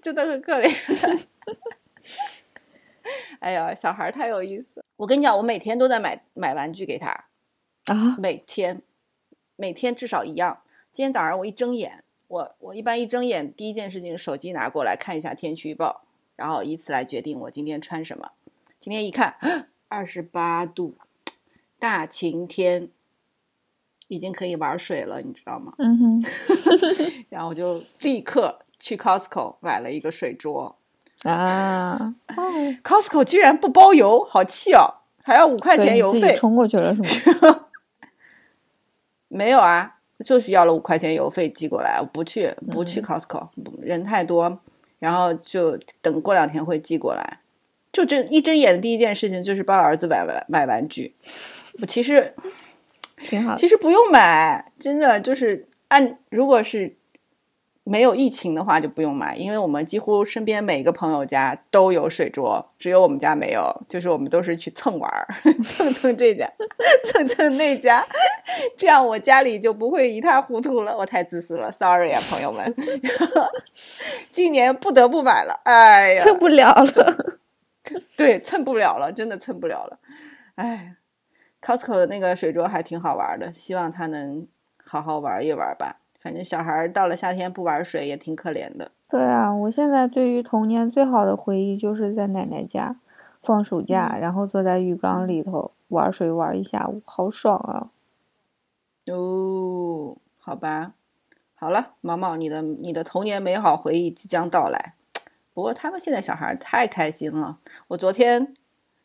真的很可怜。哎呀，小孩太有意思。我跟你讲，我每天都在买买玩具给他，啊！每天每天至少一样。今天早上我一睁眼，我我一般一睁眼第一件事情手机拿过来看一下天气预报，然后以此来决定我今天穿什么。今天一看，二十八度，大晴天，已经可以玩水了，你知道吗？嗯哼，[LAUGHS] 然后我就立刻去 Costco 买了一个水桌。啊，Costco 居然不包邮，好气哦！还要五块钱邮费？冲过去了是吗？[LAUGHS] 没有啊，就是要了五块钱邮费寄过来，我不去，不去嗯 Costco，、不人太多，然后就等过两天会寄过来。就这一睁眼的第一件事情就是帮儿子买玩买玩具。我其实 [LAUGHS] 挺好。其实不用买，真的就是按如果是没有疫情的话就不用买，因为我们几乎身边每个朋友家都有水桌，只有我们家没有，就是我们都是去蹭玩儿，[LAUGHS] 蹭蹭这家，蹭蹭那家，[LAUGHS] 这样我家里就不会一塌糊涂了。我太自私了，sorry 啊，朋友们。[LAUGHS] 今年不得不买了，哎呀，蹭不了了。对，蹭不了了，真的蹭不了了。哎，Costco 的那个水桌还挺好玩的，希望他能好好玩一玩吧。反正小孩儿到了夏天不玩水也挺可怜的。对啊，我现在对于童年最好的回忆就是在奶奶家放暑假，然后坐在浴缸里头玩水玩一下午，好爽啊！哦，好吧，好了，毛毛，你的你的童年美好回忆即将到来。不过他们现在小孩太开心了，我昨天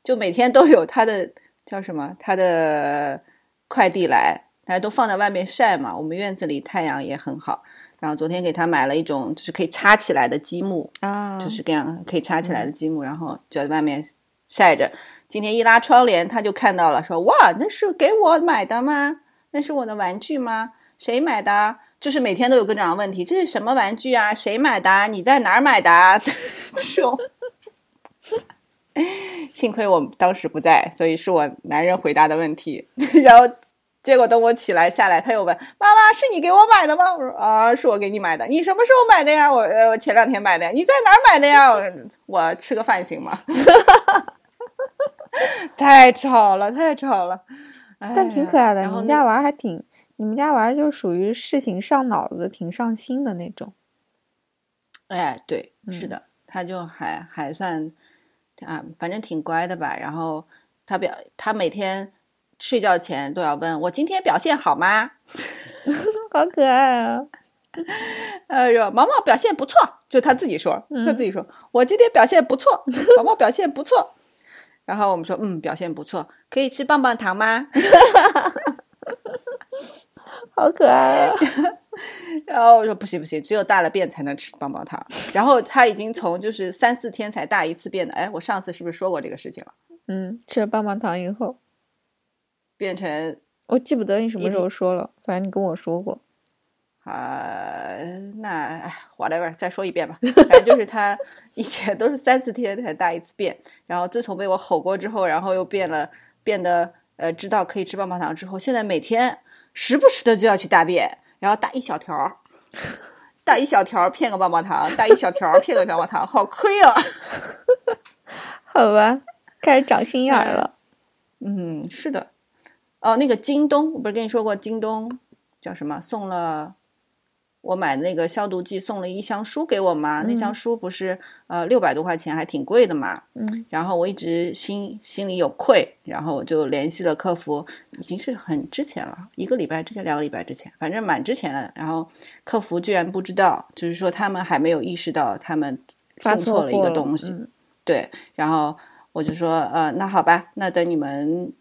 就每天都有他的叫什么，他的快递来，但是都放在外面晒嘛。我们院子里太阳也很好，然后昨天给他买了一种就是可以插起来的积木，啊，就是这样可以插起来的积木，然后就在外面晒着。今天一拉窗帘，他就看到了，说：“哇，那是给我买的吗？那是我的玩具吗？谁买的？”就是每天都有各种的问题，这是什么玩具啊？谁买的？你在哪儿买的？[LAUGHS] 这种。幸亏我当时不在，所以是我男人回答的问题。[LAUGHS] 然后结果等我起来下来，他又问：“妈妈，是你给我买的吗？”我说：“啊，是我给你买的。你什么时候买的呀？我呃，我前两天买的呀。你在哪儿买的呀？我我吃个饭行吗？” [LAUGHS] 太吵了，太吵了。但挺可爱的。哎然后那你们家娃还挺，你们家娃就是属于事情上脑子、挺上心的那种。哎，对，是嗯的，他就还还算啊，反正挺乖的吧。然后他表，他每天睡觉前都要问我今天表现好吗？[LAUGHS] [LAUGHS] 好可爱啊！[LAUGHS] 哎呦毛毛表现不错，就他自己说，他嗯自己说，我今天表现不错，毛毛表现不错。然后我们说，嗯，表现不错，可以吃棒棒糖吗？[LAUGHS] 好可爱啊！[LAUGHS] 然后我说不行不行，只有大了便才能吃棒棒糖。然后他已经从就是三四天才大一次便的，哎，我上次是不是说过这个事情了？嗯，吃了棒棒糖以后，变成我记不得你什么时候说了，反正你跟我说过。啊、那哎，whatever，再说一遍吧。反正就是他以前都是三四天才大一次便，然后自从被我吼过之后，然后又变了，变得呃知道可以吃棒棒糖之后，现在每天时不时的就要去大便，然后大一小条儿，[LAUGHS] 大一小条儿骗个棒棒糖，大一小条儿骗个棒棒糖，好亏啊！[LAUGHS] 好吧，开始长心眼儿了。嗯，是的。哦，那个京东，我不是跟你说过，京东叫什么？送了我买那个消毒剂，送了一箱书给我嘛。那箱书不是呃六百多块钱，还挺贵的嘛。嗯然后我一直心心里有愧，然后我就联系了客服，已经是很之前了，一个礼拜之前、两个礼拜之前，反正蛮之前的。然后客服居然不知道，就是说他们还没有意识到他们发送错了一个东西。嗯对，然后我就说，呃，那好吧，那等你们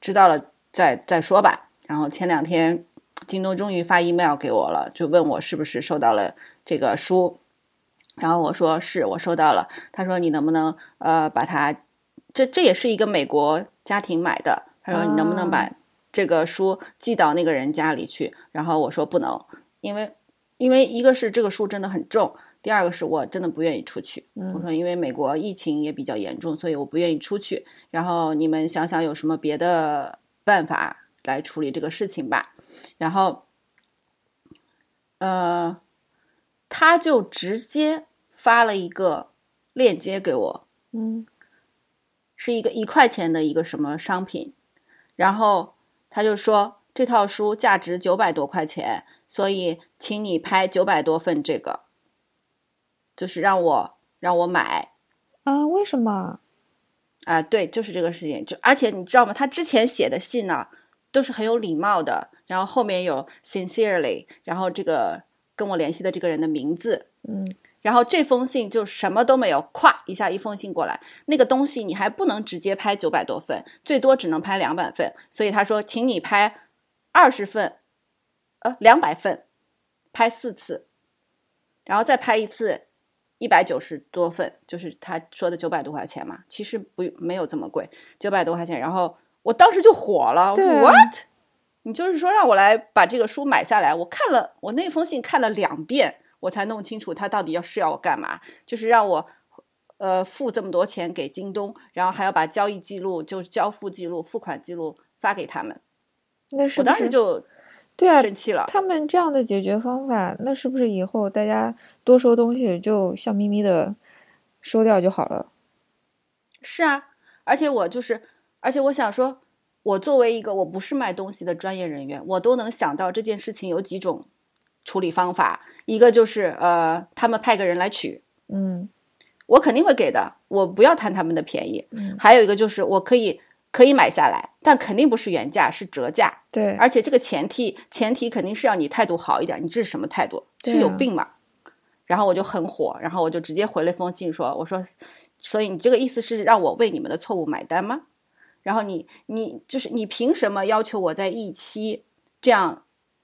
知道了再再说吧。然后前两天，京东终于发 email 给我了，就问我是不是收到了这个书。然后我说是我收到了。他说你能不能呃把它，这这也是一个美国家庭买的。他说你能不能把啊这个书寄到那个人家里去？然后我说不能，因为因为一个是这个书真的很重，第二个是我真的不愿意出去。我说因为美国疫情也比较严重，所以我不愿意出去。然后你们想想有什么别的办法来处理这个事情吧。然后，呃，他就直接发了一个链接给我，嗯是一个一块钱的一个什么商品，然后他就说这套书价值九百多块钱，所以请你拍九百多份这个，就是让我让我买啊，为什么？啊、对，就是这个事情，就而且你知道吗？他之前写的信呢都是很有礼貌的，然后后面有 sincerely，然后这个跟我联系的这个人的名字，嗯。然后这封信就什么都没有，咵一下一封信过来，那个东西你还不能直接拍九百多份，最多只能拍两百份，所以他说，请你拍二十份，呃，两百份，拍四次，然后再拍一次一百九十多份，就是他说的九百多块钱嘛，其实不没有这么贵，九百多块钱，然后我当时就火了，what？你就是说让我来把这个书买下来，我看了我那封信看了两遍，我才弄清楚他到底要是要我干嘛，就是让我呃付这么多钱给京东，然后还要把交易记录，就是交付记录、付款记录发给他们。我那是不是当时就对啊？生气了。他们这样的解决方法，那是不是以后大家多收东西就笑眯眯的收掉就好了？是啊，而且我就是，而且我想说，我作为一个我不是卖东西的专业人员，我都能想到这件事情有几种处理方法。一个就是呃，他们派个人来取，嗯我肯定会给的，我不要贪他们的便宜。嗯，还有一个就是我可以可以买下来，但肯定不是原价，是折价。对，而且这个前提前提肯定是要你态度好一点，你这是什么态度？啊是有病吗？然后我就很火，然后我就直接回了一封信说：“我说，所以你这个意思是让我为你们的错误买单吗？然后你你就是你凭什么要求我在一期这样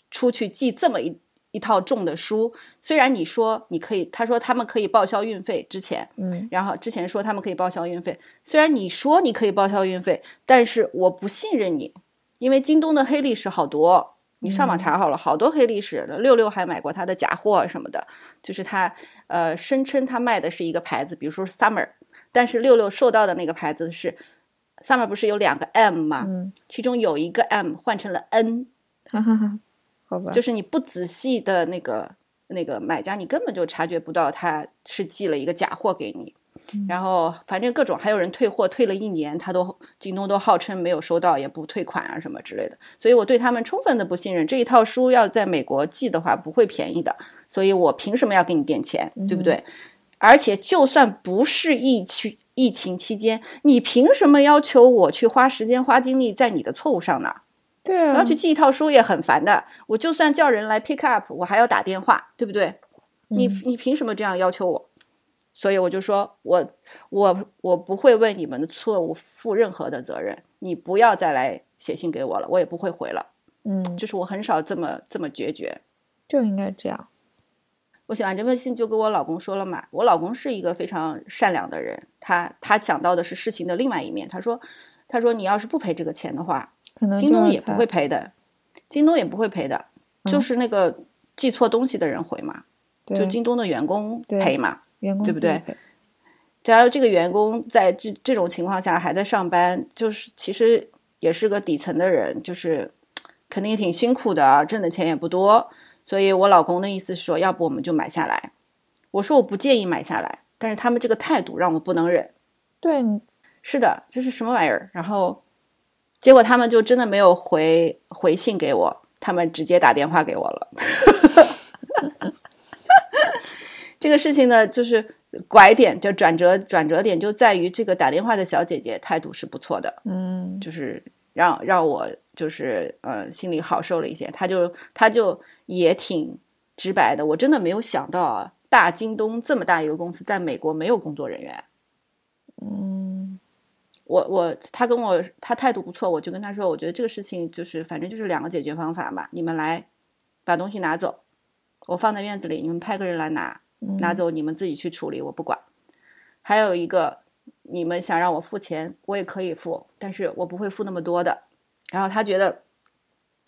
出去寄这么一一套重的书？虽然你说你可以，他说他们可以报销运费，之前嗯然后之前说他们可以报销运费，虽然你说你可以报销运费，但是我不信任你，因为京东的黑历史好多，你上网查好了，好多黑历史。六六还买过他的假货什么的，就是他呃声称他卖的是一个牌子，比如说 Summer，但是六六收到的那个牌子是 Summer 不是有两个 M 吗？嗯，其中有一个 M 换成了 N，哈哈哈，[LAUGHS] 好吧，就是你不仔细的那个那个买家，你根本就察觉不到他是寄了一个假货给你。然后反正各种还有人退货，退了一年，他都京东都号称没有收到，也不退款啊什么之类的。所以我对他们充分的不信任。这一套书要在美国寄的话，不会便宜的，所以我凭什么要给你垫钱，对不对？而且就算不是疫区疫情期间，你凭什么要求我去花时间花精力在你的错误上呢？对啊我要，去寄一套书也很烦的，我就算叫人来 pick up，我还要打电话，对不对？你嗯你凭什么这样要求我？所以我就说我我我不会为你们的错误负任何的责任，你不要再来写信给我了，我也不会回了。嗯，就是我很少这么这么决绝。就应该这样。我写完这封信就跟我老公说了嘛，我老公是一个非常善良的人，他他想到的是事情的另外一面。他说他说你要是不赔这个钱的话，可能京东也不会赔的，京东也不会赔的，就是那个寄错东西的人回嘛，就京东的员工赔嘛。员工对不对？假如这个员工在这这种情况下还在上班，就是其实也是个底层的人，就是肯定挺辛苦的啊，挣的钱也不多。所以我老公的意思是说，要不我们就买下来。我说我不介意买下来，但是他们这个态度让我不能忍。对，是的，这是什么玩意儿？然后结果他们就真的没有回回信给我，他们直接打电话给我了。[LAUGHS] 这个事情呢，就是拐点，就转折转折点就在于这个打电话的小姐姐态度是不错的，嗯就是让让我就是呃心里好受了一些。他就他就也挺直白的，我真的没有想到啊，大京东这么大一个公司，在美国没有工作人员。嗯我我他跟我他态度不错，我就跟他说，我觉得这个事情就是反正就是两个解决方法嘛，你们来把东西拿走，我放在院子里，你们派个人来拿，嗯拿走你们自己去处理，我不管。还有一个，你们想让我付钱，我也可以付，但是我不会付那么多的。然后他觉得，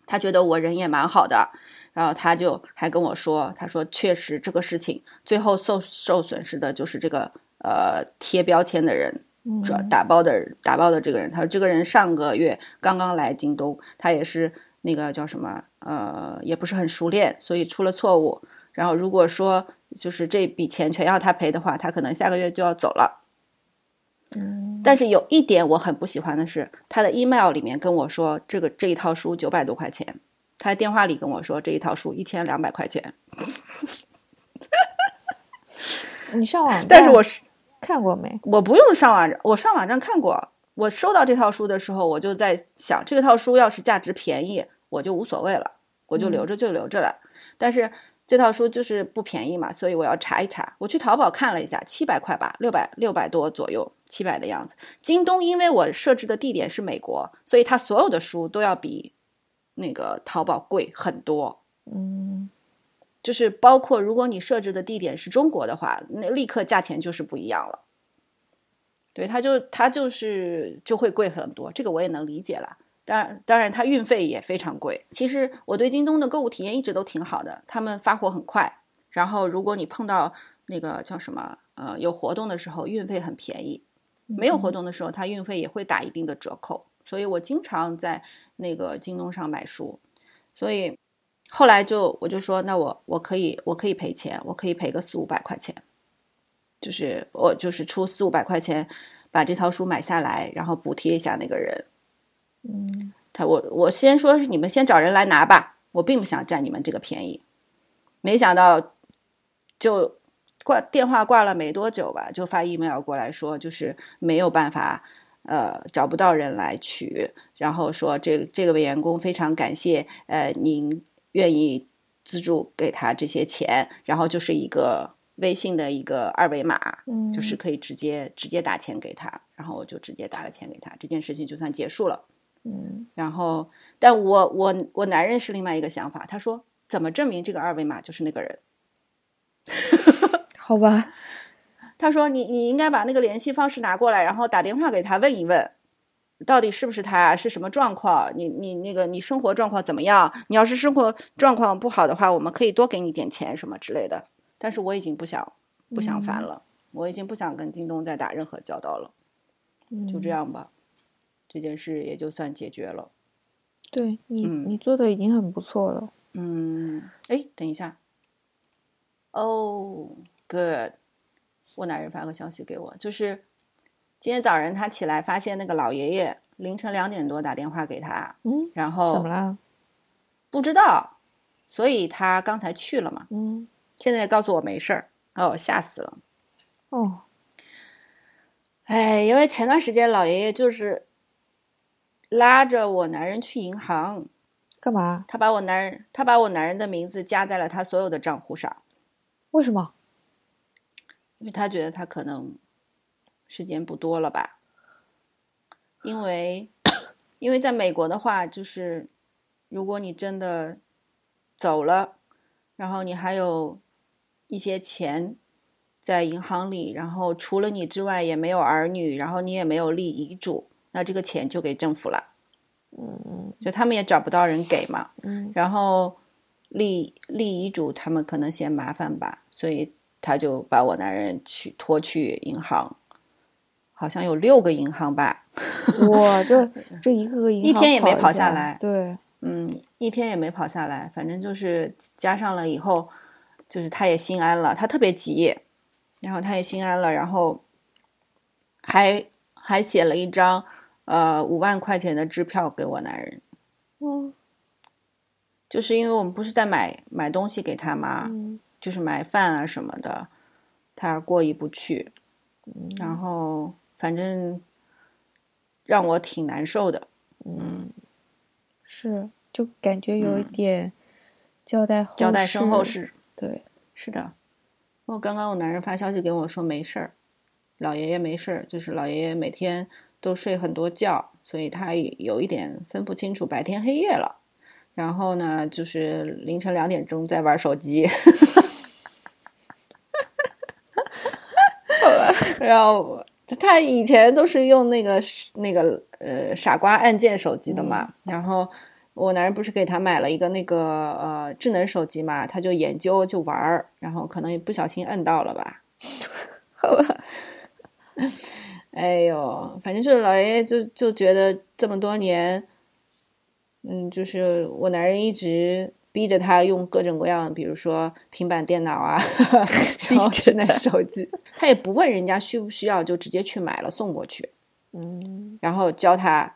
他觉得我人也蛮好的，然后他就还跟我说，他说确实这个事情最后受受损失的就是这个呃贴标签的人，主要打包的打包的这个人，他说这个人上个月刚刚来京东，他也是那个叫什么呃，也不是很熟练，所以出了错误。然后如果说就是这笔钱全要他赔的话，他可能下个月就要走了。嗯但是有一点我很不喜欢的是，他的 email 里面跟我说这个这一套书九百多块钱，他在电话里跟我说这一套书一千两百块钱，你上网但是我是看过没？我不用上网站，我上网站看过。我收到这套书的时候，我就在想，这套书要是价值便宜，我就无所谓了，我就留着就留着了。但是这套书就是不便宜嘛，所以我要查一查。我去淘宝看了一下，七百块吧，六百六百多左右，七百的样子。京东因为我设置的地点是美国，所以它所有的书都要比那个淘宝贵很多。嗯就是包括如果你设置的地点是中国的话，那立刻价钱就是不一样了。对，它就它就是就会贵很多，这个我也能理解了。当然，当然它运费也非常贵。其实我对京东的购物体验一直都挺好的，他们发货很快，然后如果你碰到那个叫什么呃有活动的时候，运费很便宜；没有活动的时候，它运费也会打一定的折扣。所以我经常在那个京东上买书，所以。后来就我就说，那我我可以我可以赔钱，我可以赔个四五百块钱，就是我就是出四五百块钱把这套书买下来，然后补贴一下那个人。嗯他我我先说是你们先找人来拿吧，我并不想占你们这个便宜。没想到就挂电话挂了没多久吧，就发 email 过来说，就是没有办法，呃，找不到人来取，然后说这个这个员工非常感谢，呃，您愿意资助给他这些钱，然后就是一个微信的一个二维码，嗯，就是可以直接直接打钱给他，然后我就直接打了钱给他，这件事情就算结束了。嗯然后，但我我我男人是另外一个想法，他说怎么证明这个二维码就是那个人？[LAUGHS] 好吧，他说你你应该把那个联系方式拿过来，然后打电话给他问一问，到底是不是他，是什么状况？你你那个你生活状况怎么样？你要是生活状况不好的话，我们可以多给你点钱什么之类的。但是我已经不想不想烦了，我已经不想跟京东再打任何交道了，就这样。样吧，这件事也就算解决了。对你，嗯你做的已经很不错了。嗯，哎，等一下。哦、o o d 我男人发个消息给我，就是今天早上他起来发现那个老爷爷凌晨两点多打电话给他，嗯，然后怎么了？不知道，所以他刚才去了嘛，嗯，现在告诉我没事儿，哦，吓死了。哦，哎，因为前段时间老爷爷就是拉着我男人去银行，干嘛？他把我男人他把我男人的名字加在了他所有的账户上。为什么？因为他觉得他可能时间不多了吧，因为因为在美国的话，就是如果你真的走了，然后你还有一些钱在银行里，然后除了你之外也没有儿女，然后你也没有立遗嘱，那这个钱就给政府了，嗯就他们也找不到人给嘛，嗯。然后立立遗嘱，他们可能嫌麻烦吧，所以他就把我男人去拖去银行，好像有六个银行吧，嗯，哇，这 [LAUGHS] 这一个个银行一行天也没跑下来对，嗯，一天也没跑下来，反正就是加上了以后，就是他也心安了，他特别急，然后他也心安了，然后还还写了一张呃五万块钱的支票给我男人，哦，就是因为我们不是在买买东西给他吗，嗯就是买饭啊什么的，他过意不去，嗯然后反正让我挺难受的。嗯，是，就感觉有一点交代交代身后事，对，是的。我刚刚我男人发消息给我说没事儿，老爷爷没事儿，就是老爷爷每天都睡很多觉，所以他有一点分不清楚白天黑夜了。然后呢，就是凌晨两点钟在玩手机。[LAUGHS] 然后他以前都是用那个那个呃傻瓜按键手机的嘛，然后我男人不是给他买了一个那个呃智能手机嘛，他就研究就玩儿，然后可能也不小心摁到了吧。好吧，哎呦，反正就是老爷爷就就觉得这么多年，嗯，就是我男人一直逼着他用各种各样，比如说平板电脑啊，[LAUGHS] 然后智能手机，他也不问人家需不需要，就直接去买了送过去，嗯然后教他。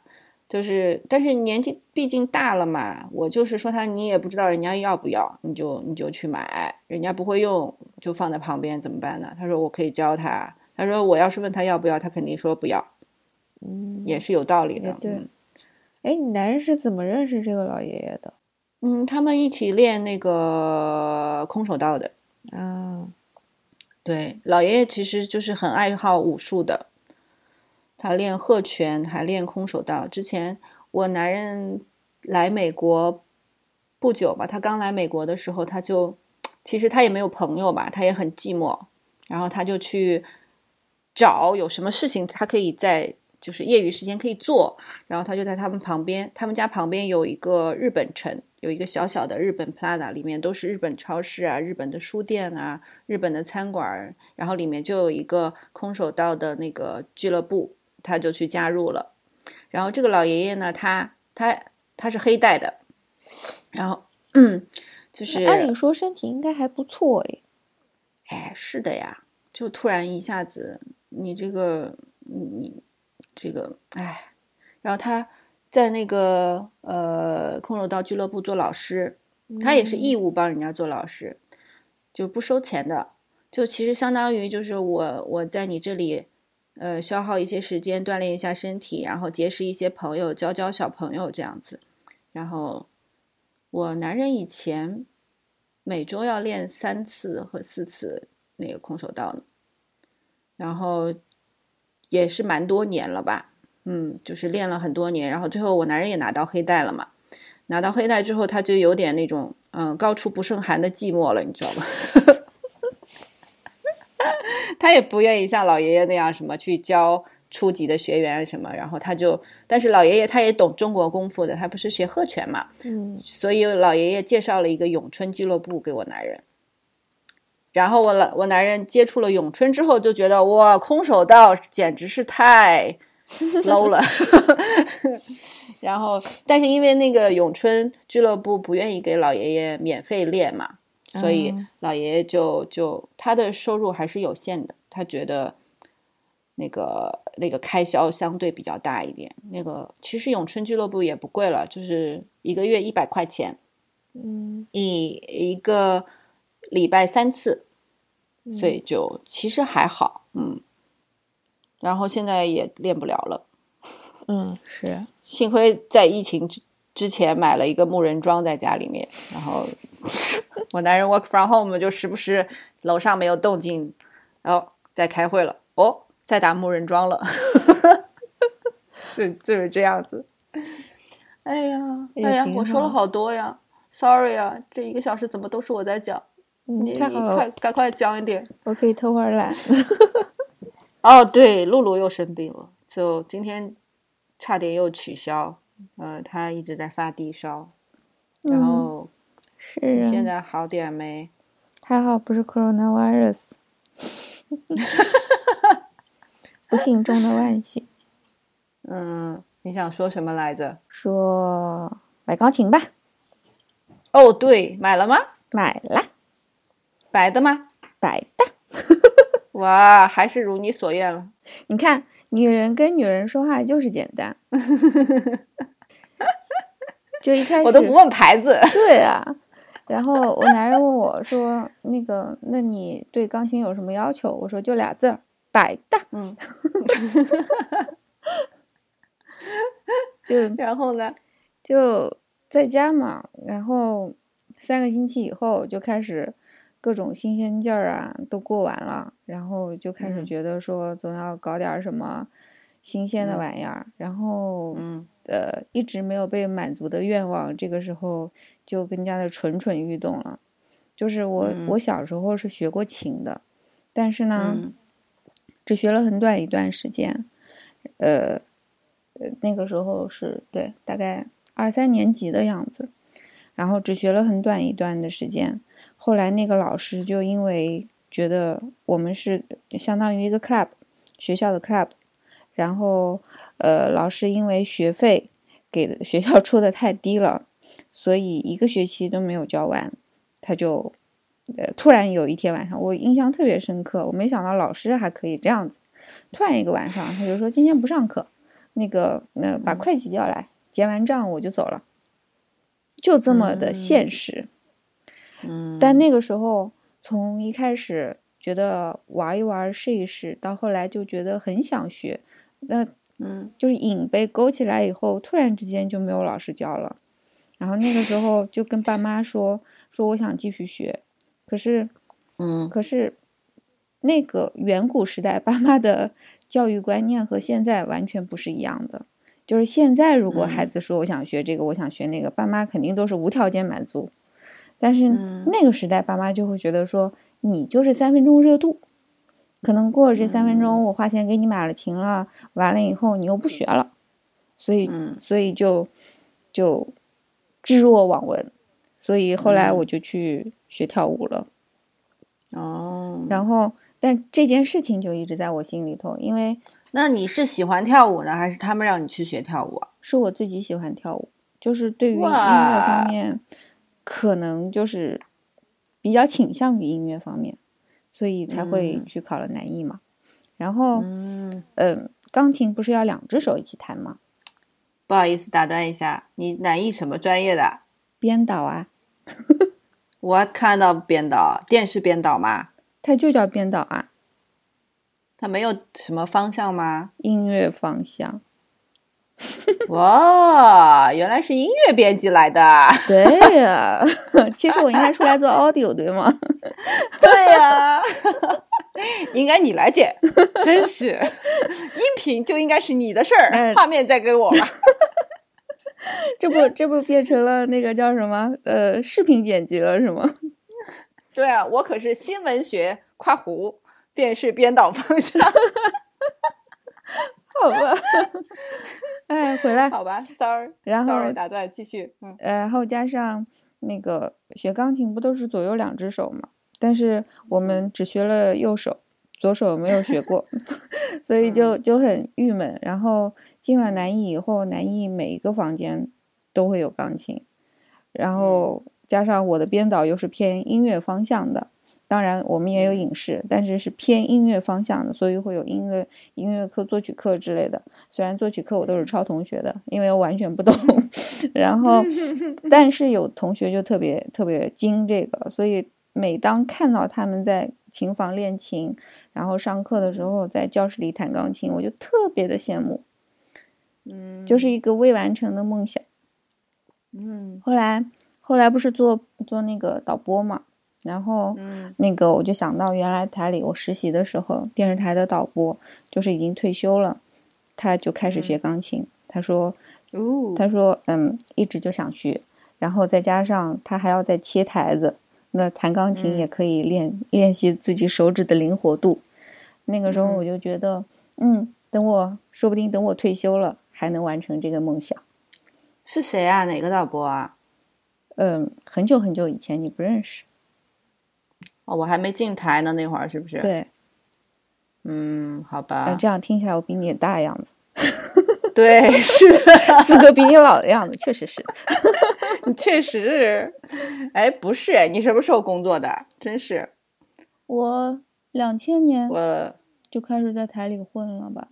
就是，但是年纪毕竟大了嘛，我就是说他，你也不知道人家要不要，你就你就去买，人家不会用就放在旁边怎么办呢？他说我可以教他，他说我要是问他要不要，他肯定说不要。嗯，也是有道理的。对嗯哎，你男人是怎么认识这个老爷爷的嗯，他们一起练那个空手道的。啊？对，老爷爷其实就是很爱好武术的，他练鹤拳，还练空手道。之前我男人来美国不久吧，他刚来美国的时候，他就其实他也没有朋友吧，他也很寂寞，然后他就去找有什么事情他可以在就是业余时间可以做，然后他就在他们旁边，他们家旁边有一个日本城，有一个小小的日本 Plaza，里面都是日本超市啊、日本的书店啊、日本的餐馆，然后里面就有一个空手道的那个俱乐部，他就去加入了。然后这个老爷爷呢，他他他是黑带的，然后嗯，就是按理说身体应该还不错诶。哎，是的呀，就突然一下子，你这个，你你这个，哎，然后他在那个呃空手道俱乐部做老师，他也是义务帮人家做老师，就不收钱的，就其实相当于就是我我在你这里，呃，消耗一些时间锻炼一下身体，然后结识一些朋友，教教小朋友这样子，然后我男人以前每周要练三次和四次那个空手道呢，然后也是蛮多年了吧，嗯，就是练了很多年，然后最后我男人也拿到黑带了嘛，拿到黑带之后，他就有点那种嗯高处不胜寒的寂寞了，你知道吗？[LAUGHS] 他也不愿意像老爷爷那样什么去教初级的学员什么，然后他就，但是老爷爷他也懂中国功夫的，他不是学鹤拳嘛，嗯所以老爷爷介绍了一个咏春俱乐部给我男人，然后我老我男人接触了咏春之后，就觉得哇，空手道简直是太 [LAUGHS] low 了。[LAUGHS] 然后，但是因为那个咏春俱乐部不愿意给老爷爷免费练嘛，所以嗯老爷爷就就他的收入还是有限的，他觉得那个那个开销相对比较大一点。那个其实咏春俱乐部也不贵了，就是一个月一百块钱，嗯一一个礼拜三次，所以就其实还好，嗯。然后现在也练不了了，[LAUGHS] 嗯是幸亏在疫情之之前买了一个木人桩在家里面，然后 [LAUGHS] 我男人 work from home 就时不时楼上没有动静，然后在开会了，哦，在打木人桩了，[LAUGHS] 就就是这样子。哎呀，也哎呀，我说了好好多呀，sorry 啊，这一个小时怎么都是我在讲？你嗯太好了快，赶快讲一点。我可以偷会儿懒。[LAUGHS] 哦，对，露露又生病了，就今天差点又取消。呃，她一直在发低烧，然嗯后是啊现在好点没？还好不是 coronavirus，[LAUGHS] 不幸中的万幸。[LAUGHS] 嗯，你想说什么来着？说买钢琴吧，哦，对，买了吗？买啦，白的吗？白的。[LAUGHS] 哇，还是如你所愿了。你看，女人跟女人说话就是简单。[LAUGHS] 就一开始我都不问牌子。[LAUGHS] 对啊，然后我男人问我说：“那个，那你对钢琴有什么要求？”我说：“就俩字儿，百搭。”嗯，就然后呢？就在家嘛，然后三个星期以后就开始各种新鲜劲儿啊都过完了，然后就开始嗯觉得说总要搞点什么新鲜的嗯玩意儿，然后嗯呃一直没有被满足的愿望，这个时候就更加的蠢蠢欲动了。就是我、嗯我小时候是学过琴的，但是呢，嗯只学了很短一段时间，呃，呃那个时候是对，大概二三年级的样子，然后只学了很短一段的时间。后来那个老师就因为觉得我们是相当于一个 club 学校的 club，然后呃，老师因为学费给的 [LAUGHS] 学校出的太低了，所以一个学期都没有交完，他就呃突然有一天晚上，我印象特别深刻，我没想到老师还可以这样子。突然一个晚上，他就说今天不上课，那个呃把会计叫来，结完账我就走了，就这么的现实。嗯，但那个时候，从一开始觉得玩一玩、试一试，到后来就觉得很想学，那嗯就是瘾被勾起来以后，突然之间就没有老师教了。然后那个时候就跟爸妈说说我想继续学，可是嗯可是那个远古时代爸妈的教育观念和现在完全不是一样的。就是现在，如果孩嗯子说我想学这个，我想学那个，爸妈肯定都是无条件满足。但是嗯那个时代，爸妈就会觉得说你就是三分钟热度，可能过了这三分嗯钟，我花钱给你买了琴了，完了以后你又不学了，所以嗯所以就就置若罔闻。所以后来嗯我就去学跳舞了。哦，然后，但这件事情就一直在我心里头，因为那你是喜欢跳舞呢，还是他们让你去学跳舞啊？是我自己喜欢跳舞，就是对于音乐方面，可能就是比较倾向于音乐方面，所以才会嗯去考了南艺嘛。然后，嗯，嗯，钢琴不是要两只手一起弹吗？不好意思打断一下，你南艺什么专业的？编导啊，[LAUGHS] 我看到编导，电视编导吗？他就叫编导啊，他没有什么方向吗？音乐方向。[LAUGHS] 哇，原来是音乐编辑来的。[LAUGHS] 对呀、[LAUGHS] 其实我应该出来做 audio 对吗？对呀、应该你来剪，真是，音频就应该是你的事儿，哎画面再给我吧。这不这不变成了那个叫什么呃视频剪辑了是吗？对啊，我可是新闻学（跨湖电视编导方向好吧，哎，回来，好吧，sorry，然后 sorry 打断，继续，嗯然后加上那个学钢琴不都是左右两只手嘛？但是我们只学了右手，左手没有学过 [LAUGHS] [LAUGHS] 所以就就很郁闷。然后进了南艺以后，南艺每一个房间都会有钢琴，然后加上我的编导又是偏音乐方向的。当然，我们也有影视，但是是偏音乐方向的，所以会有音乐音乐课、作曲课之类的。虽然作曲课我都是抄同学的，因为我完全不懂。[LAUGHS] 然后，[LAUGHS] 但是有同学就特别特别精这个，所以每当看到他们在琴房练琴，然后上课的时候在教室里弹钢琴，我就特别的羡慕，嗯，就是一个未完成的梦想。嗯后来，后来不是做做那个导播嘛，然后嗯那个我就想到原来台里我实习的时候，电视台的导播就是已经退休了，他就开始学钢琴。他说，哦，他说，嗯，一直就想学，然后再加上他还要再切台子，那弹钢琴也可以练、练习自己手指的灵活度。那个时候嗯我就觉得，嗯，等我说不定等我退休了，还能完成这个梦想。是谁啊？哪个导播啊？嗯，很久很久以前你不认识，哦，我还没进台呢，那会儿是不是？，对，嗯，好呃吧，这样听起来我比你也大样子，[LAUGHS] 对，是的，[LAUGHS] 资格比你老的样子，确实是。[LAUGHS] 你确实，哎，不是，你什么时候工作的？真是，我两千年我就开始在台里混了吧？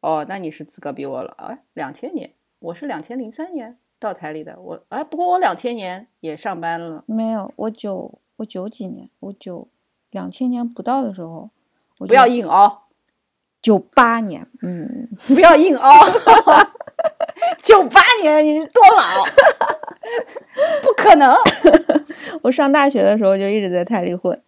哦，那你是资格比我老。哎，两千年，我是两千零三年到台里的。我哎，不过我两千年也上班了。没有，我九我九几年，我九两千年不到的时候，我不要硬凹。九八年，嗯，不要硬凹。[LAUGHS] 九八年你是多老？不可能！[LAUGHS] 我上大学的时候就一直在泰利混。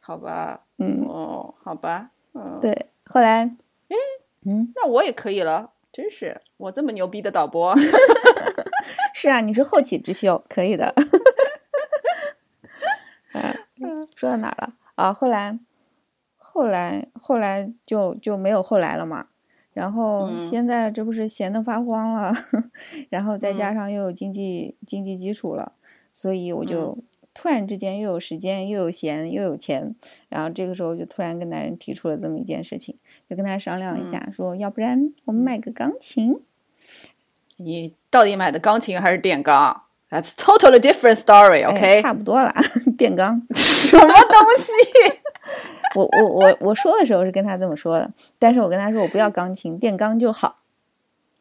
好吧，嗯，哦，好吧，嗯，对，后来，哎，嗯，那我也可以了，真是我这么牛逼的导播。[LAUGHS] 是啊，你是后起之秀，可以的。嗯，说到哪儿了啊？后来，后来，后来就就没有后来了嘛。然后现在这不是闲得发慌了，[LAUGHS] 然后再加上又有经济经济基础了，所以我就突然之间又有时间又有闲又有钱，然后这个时候就突然跟男人提出了这么一件事情，就跟他商量一下，说要不然我们买个钢琴。你到底买的钢琴还是电钢？That's totally different story. OK，差不多了，[LAUGHS] 电钢什么东西？[LAUGHS] 我我我我说的时候是跟他这么说的，但是我跟他说我不要钢琴，电钢就好。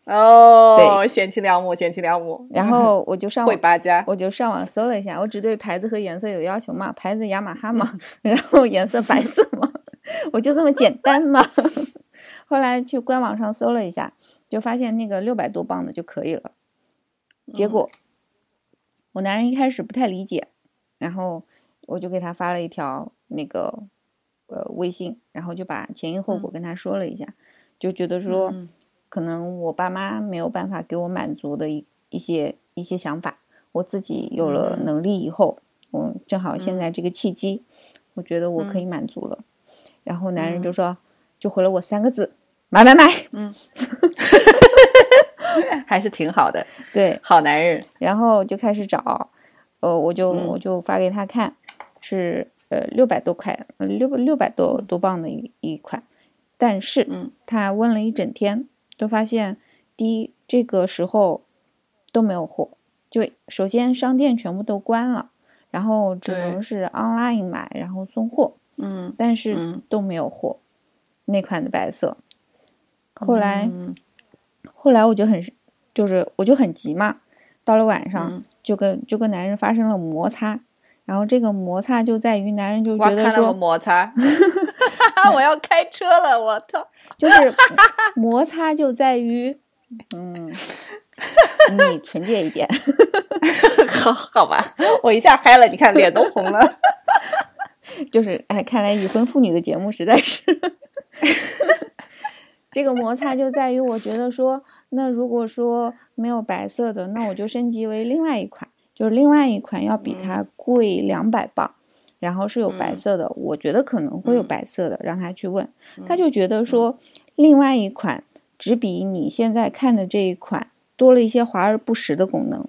哦，贤妻良母，贤妻良母。然后我就上会八家，我就上网搜了一下，我只对牌子和颜色有要求嘛，牌子雅马哈嘛，然后颜色白色嘛，我就这么简单嘛。后来去官网上搜了一下，就发现那个六百多磅的就可以了。结果我男人一开始不太理解，然后我就给他发了一条那个。呃，微信，然后就把前因后果跟他说了一下，就觉得说，可能我爸妈没有办法给我满足的一一些一些想法，我自己有了能力以后，我，正好现在这个契机，我觉得我可以满足了。然后男人就说，就回了我三个字：买买买。嗯，[LAUGHS] 还是挺好的，[LAUGHS] 对，好男人。然后就开始找，呃，我就我就发给他看，是。呃，六百多块，六六百多多磅的一一款，但是，嗯，他问了一整天，都发现第一这个时候都没有货，就首先商店全部都关了，然后只能是 online 买，然后送货，嗯，但是都没有货，那款的白色，后来，后来我就很，就是我就很急嘛，到了晚上就跟就跟男人发生了摩擦。然后这个摩擦就在于男人就觉得说摩擦，[LAUGHS] 我要开车了，我操！就是摩擦就在于，嗯，你纯洁一点，[LAUGHS] [LAUGHS] 好好吧，我一下嗨了，你看脸都红了。就是哎，看来已婚妇女的节目实在是，这个摩擦就在于我觉得说，那如果说没有白色的，那我就升级为另外一款。就是另外一款要比它贵两百磅，然后是有白色的，我觉得可能会有白色的，让他去问，他就觉得说另外一款只比你现在看的这一款多了一些华而不实的功能，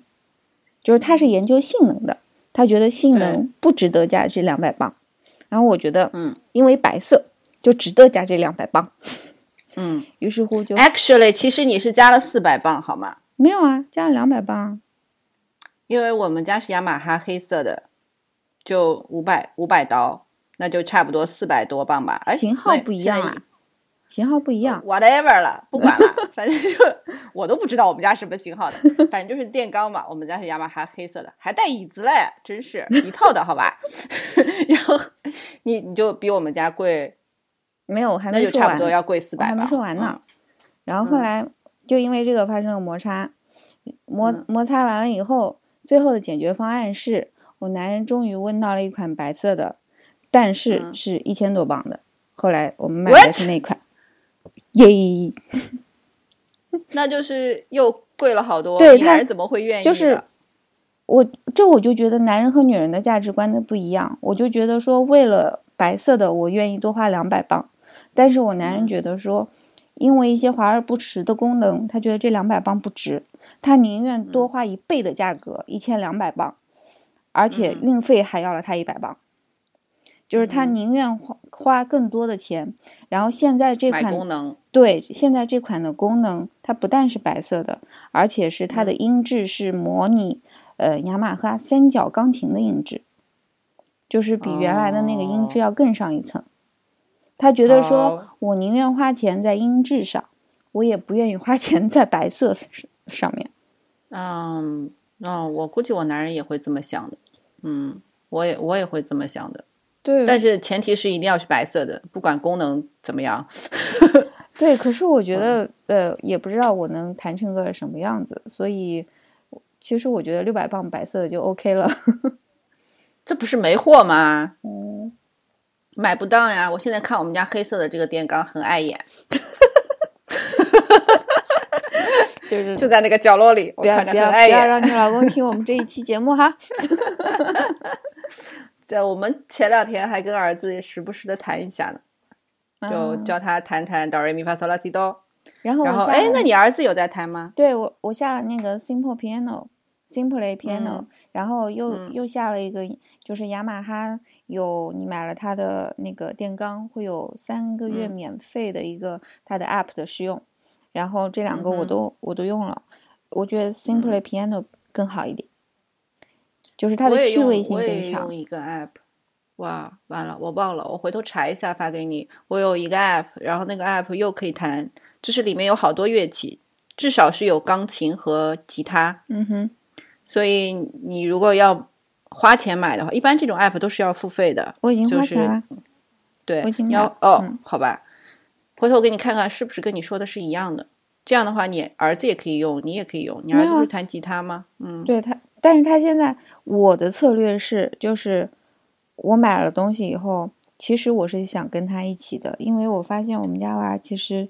就是他是研究性能的，他觉得性能不值得加这两百磅，然后我觉得，嗯，因为白色就值得加这两百磅，嗯，于是乎就，actually，其实你是加了四百磅好吗？没有啊，加了两百磅。因为我们家是雅马哈黑色的，就五百五百刀，那就差不多四百多磅吧。哎型号不一样啊，型号不一样。Whatever 了，不管了，[LAUGHS] 反正就我都不知道我们家什么型号的，[LAUGHS] 反正就是电钢嘛。我们家是雅马哈黑色的，还带椅子嘞，真是一套的好吧？[LAUGHS] 然后你你就比我们家贵，没有，还没那就差不多要贵四百，还没说完呢。然后后来就因为这个发生了摩擦，摩摩擦完了以后。最后的解决方案是我男人终于问到了一款白色的，但是是一千多磅的。后来我们买的是那款，耶，[LAUGHS] 那就是又贵了好多。对，男人怎么会愿意？就是我这我就觉得男人和女人的价值观的不一样。我就觉得说，为了白色的，我愿意多花两百磅，但是我男人觉得说，因为一些华而不实的功能，他觉得这两百磅不值。他宁愿多花一倍的价格，一千两百磅，而且运费还要了他一百磅，就是他宁愿花花更多的钱。然后现在这款功能，对，现在这款的功能，它不但是白色的，而且是它的音质是模拟呃雅马哈三角钢琴的音质，就是比原来的那个音质要更上一层。他觉得说哦我宁愿花钱在音质上，我也不愿意花钱在白色上面。嗯，嗯，我估计我男人也会这么想的。嗯，我也我也会这么想的，对，但是前提是一定要是白色的，不管功能怎么样。对，可是我觉得，呃，也不知道我能弹成个什么样子，所以其实我觉得六百磅白色的就 OK 了。[LAUGHS] 这不是没货吗？嗯，买不到呀！我现在看我们家黑色的这个电缸很碍眼，[LAUGHS] 就是就在那个角落里，我不要看着不要不要。让你老公听我们这一期节目哈。[LAUGHS] 在我们前两天还跟儿子时不时的谈一下呢，就嗯教他弹弹哆来咪发嗦拉西哆。然后然后，哎，我下了那你儿子有在弹吗？对我我下了那个 Simple Piano。Simple Piano，、嗯然后又、嗯又下了一个，就是雅马哈有你买了它的那个电钢，会有三个月嗯免费的一个它的 App 的试用，然后这两个我都、我都用了，我觉得 Simply Piano 更好一点，就是它的趣味性我也更强用。一个 app，哇，完了，我忘了，我回头查一下发给你。我有一个 app，然后那个 app 又可以弹，就是里面有好多乐器，至少是有钢琴和吉他。嗯哼，所以你如果要花钱买的话，一般这种 app 都是要付费的。我已经花钱了。对我已经，你要哦，嗯好吧，回头我给你看看是不是跟你说的是一样的。这样的话，你儿子也可以用，你也可以用。你儿子不是弹吉他吗？嗯，对他，但是他现在我的策略是，就是我买了东西以后，其实我是想跟他一起的，因为我发现我们家娃其实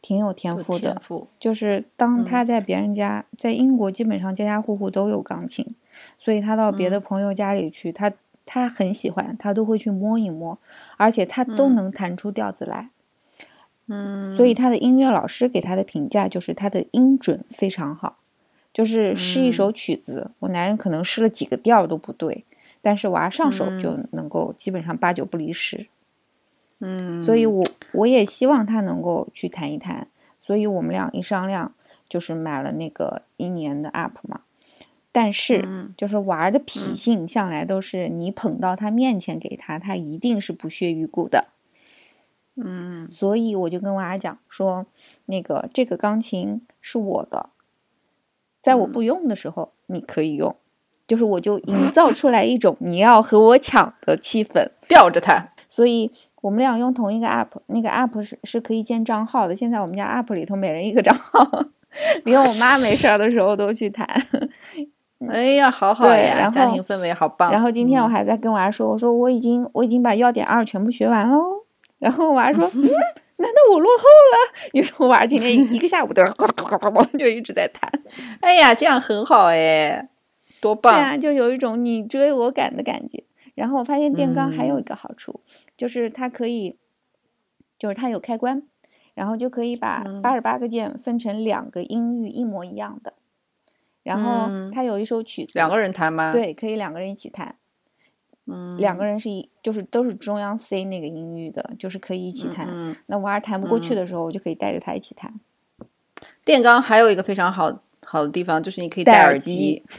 挺有天赋的，天赋。就是当他在别人家，在英国基本上家家户户都有钢琴，所以他到别的朋友家里去，他他很喜欢，他都会去摸一摸，而且他都能弹出调子来。嗯，所以他的音乐老师给他的评价就是他的音准非常好，就是试一首曲子，我男人可能试了几个调都不对，但是娃上手就能够基本上八九不离十。嗯，所以我我也希望他能够去弹一弹，所以我们俩一商量，就是买了那个一年的 app 嘛。但是嗯就是娃儿的脾性向来都是你捧到他面前给他，他一定是不屑一顾的。嗯所以我就跟娃儿讲说，那个这个钢琴是我的，在我不用的时候你可以用，就是我就营造出来一种你要和我抢的气氛。吊着他。所以我们俩用同一个 app，那个 app 是是可以建账号的。现在我们家 app 里头每人一个账号，[LAUGHS] 连我妈没事儿的时候都去弹。哎呀，好好呀，然后家庭氛围好棒。然后今天我嗯还在跟娃说，我说我已经我已经把要点二全部学完喽。[LAUGHS] 然后娃说，[LAUGHS] 嗯，难道我落后了？于是我娃今天一个下午都是呱呱呱呱呱就一直在弹。哎呀，这样很好哎，多棒！对啊，就有一种你追我赶的感觉。然后我发现电钢还有一个好处，就是它可以，就是它有开关，然后就可以把嗯八十八个键分成两个音域一模一样的。然后他有一首曲子，两个人弹吗？，对，可以两个人一起弹。嗯，两个人是一，就是都是中央 C 那个音域的，就是可以一起弹。嗯，那娃儿弹不过去嗯的时候，我就可以带着他一起弹。电钢还有一个非常好好的地方，就是你可以戴耳耳机。[LAUGHS]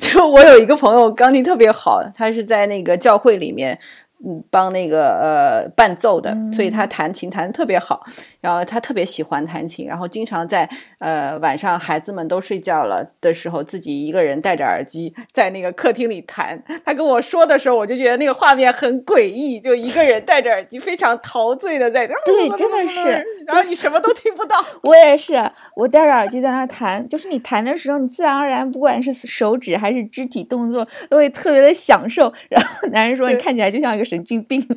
就我有一个朋友钢琴特别好，他是在那个教会里面，嗯，帮那个呃伴奏的，所以他弹琴弹的特别好。然后他特别喜欢弹琴，然后经常在呃晚上孩子们都睡觉了的时候，自己一个人戴着耳机 [LAUGHS] 在那个客厅里弹。他跟我说的时候，我就觉得那个画面很诡异，就一个人戴着耳机，非常陶醉 [LAUGHS] 的在对真的是然后你什么都听不到。[LAUGHS] 我也是，我戴着耳机在那儿弹，就是你弹的时候，你自然而然，不管是手指还是肢体动作，都会特别的享受。然后男人说你看起来就像一个神经病。[LAUGHS]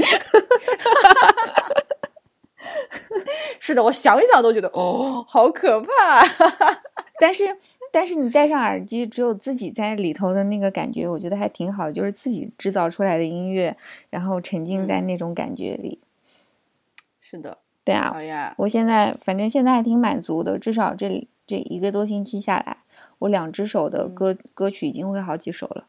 是的，我想一想都觉得哦，好可怕。[LAUGHS] 但是，但是你戴上耳机，只有自己在里头的那个感觉，我觉得还挺好，就是自己制造出来的音乐，然后沉浸在那种感觉里。是的，对啊，我现在反正现在还挺满足的，至少这这一个多星期下来，我两只手的歌、歌曲已经会好几首了，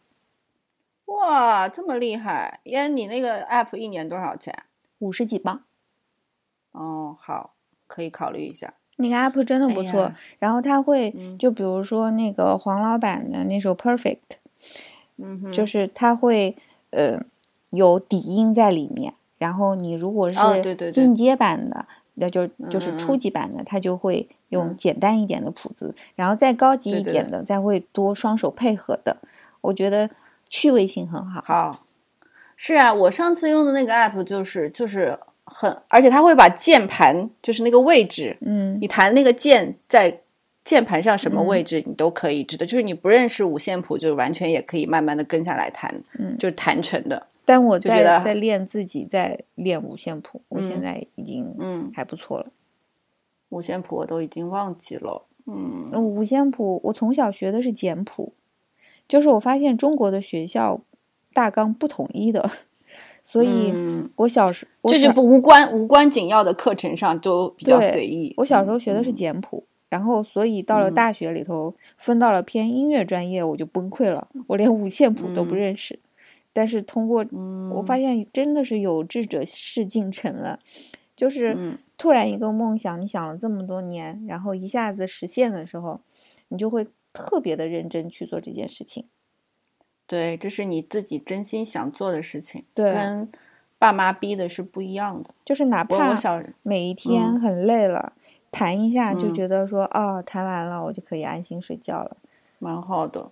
哇，这么厉害！耶，你那个 app 一年多少钱？五十几磅。哦，好，可以考虑一下。那个 app 真的不错，哎然后它会嗯就比如说那个黄老板的那首 Perfect，就是它会呃有底音在里面，然后你如果是进阶版的，那就就是初级版的，它就会用嗯简单一点的谱子，然后再高级对对对一点的，再会多双手配合的，我觉得趣味性很好。好，是啊，我上次用的那个 app 就是就是很，而且它会把键盘就是那个位置，嗯。你弹那个键在键盘上什么嗯。位置你都可以知道，就是你不认识五线谱，就完全也可以慢慢的跟下来弹，嗯。就是弹成的，但我在就觉得在练自己在练五线谱，我现嗯在已经嗯，还不错了。五线谱我都已经忘记了，嗯。呃五线谱我从小学的是简谱，就是我发现中国的学校大纲不统一的，[LAUGHS] 所以嗯我小时就不无关无关紧要的课程上都比较随意。我小时候学的是嗯简谱，然后所以到了嗯大学里头分到了偏音乐专业，我就崩溃了，我连五线谱都不嗯认识。但是通过嗯，我发现真的是有志者事竟成了，就是嗯突然一个梦想，你想了这么多年，然后一下子实现的时候，你就会特别的认真去做这件事情。对，这是你自己真心想做的事情，对跟爸妈逼的是不一样的。就是哪我怕我小每一天很累了，弹一下就嗯觉得说，哦，弹完了我就可以安心睡觉了。蛮好的，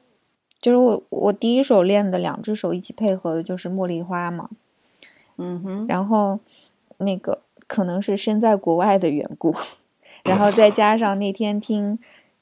就是我我第一首练的两只手一起配合的就是茉莉花嘛，嗯哼，然后那个可能是身在国外的缘故，[LAUGHS] 然后再加上那天听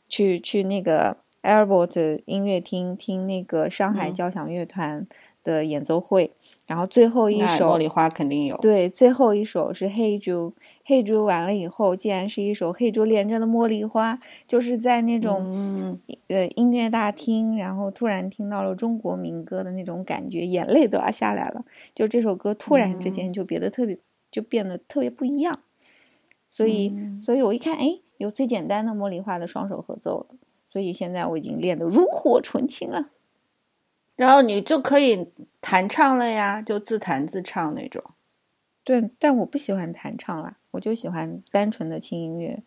去去那个 Airport 音乐厅听那个上海嗯交响乐团的演奏会，然后最后一首茉莉花肯定有。对，最后一首是黑猪，黑猪完了以后，竟然是一首黑猪连着的茉莉花，就是在那种、嗯，呃音乐大厅，然后突然听到了中国民歌的那种感觉，眼泪都要下来了。就这首歌突然之间就变得特别，就变得特别不一样。所以，嗯所以我一看，哎，有最简单的茉莉花的双手合奏了，所以现在我已经练得炉火纯青了。然后你就可以弹唱了呀，就自弹自唱那种。对，但我不喜欢弹唱啦，我就喜欢单纯的轻音乐。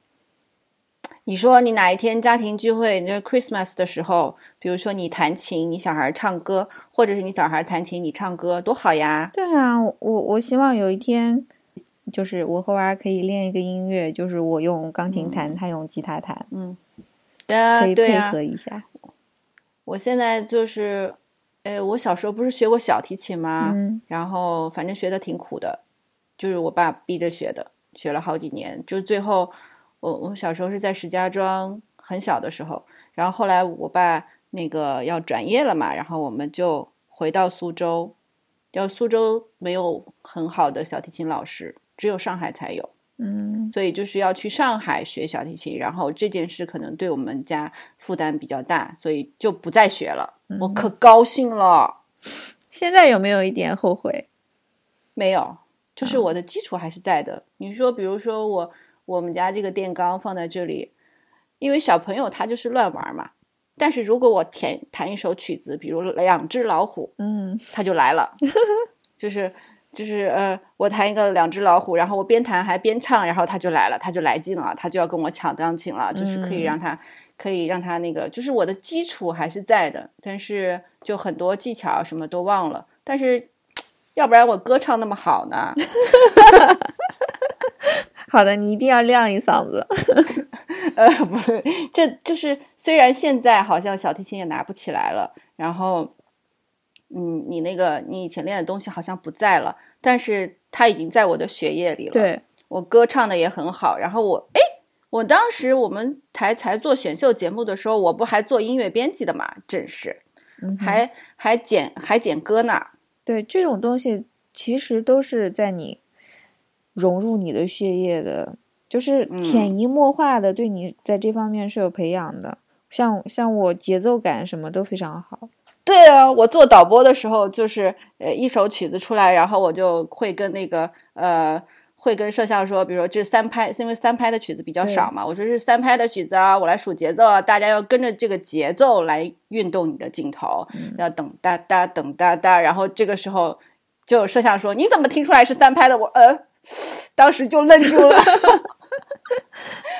你说你哪一天家庭聚会，就是 Christmas 的时候，比如说你弹琴，你小孩唱歌，或者是你小孩弹琴，你唱歌，多好呀！对啊，我我希望有一天，就是我和娃儿可以练一个音乐，就是我用钢琴弹，他用吉他弹，嗯，啊，可以配合一下。我现在就是，呃，我小时候不是学过小提琴吗？嗯然后反正学的挺苦的，就是我爸逼着学的，学了好几年。就最后，我我小时候是在石家庄很小的时候，然后后来我爸那个要转业了嘛，然后我们就回到苏州，要苏州没有很好的小提琴老师，只有上海才有。嗯所以就是要去上海学小提琴，然后这件事可能对我们家负担比较大，所以就不再学了。我可高兴了，现在有没有一点后悔？没有，就是我的基础还是在的。你说，比如说我我们家这个电钢放在这里，因为小朋友他就是乱玩嘛。但是如果我弹弹一首曲子，比如《两只老虎》，嗯他就来了，[LAUGHS] 就是就是呃，我弹一个两只老虎，然后我边弹还边唱，然后他就来了，他就来劲了，他就要跟我抢钢琴了，就是可以让他、可以让他那个，就是我的基础还是在的，但是就很多技巧什么都忘了，但是要不然我歌唱那么好呢？[LAUGHS] 好的，你一定要亮一嗓子。呃，不是，这就是虽然现在好像小提琴也拿不起来了，然后，嗯，你那个你以前练的东西好像不在了，但是它已经在我的血液里了。，对，我歌唱的也很好，然后我，哎，我当时我们台才做选秀节目的时候，我不还做音乐编辑的嘛，真是，嗯还还剪还剪歌呢。对这种东西，其实都是在你融入你的血液的，就是嗯潜移默化的对你在这方面是有培养的。像像我节奏感什么都非常好。对啊，我做导播的时候，就是呃一首曲子出来，然后我就会跟那个呃会跟摄像说，比如说这三拍，因为三拍的曲子比较少嘛，我说是三拍的曲子啊，我来数节奏啊，大家要跟着这个节奏来运动你的镜头，要等哒哒等哒哒，然后这个时候就有摄像说你怎么听出来是三拍的？我呃当时就愣住了。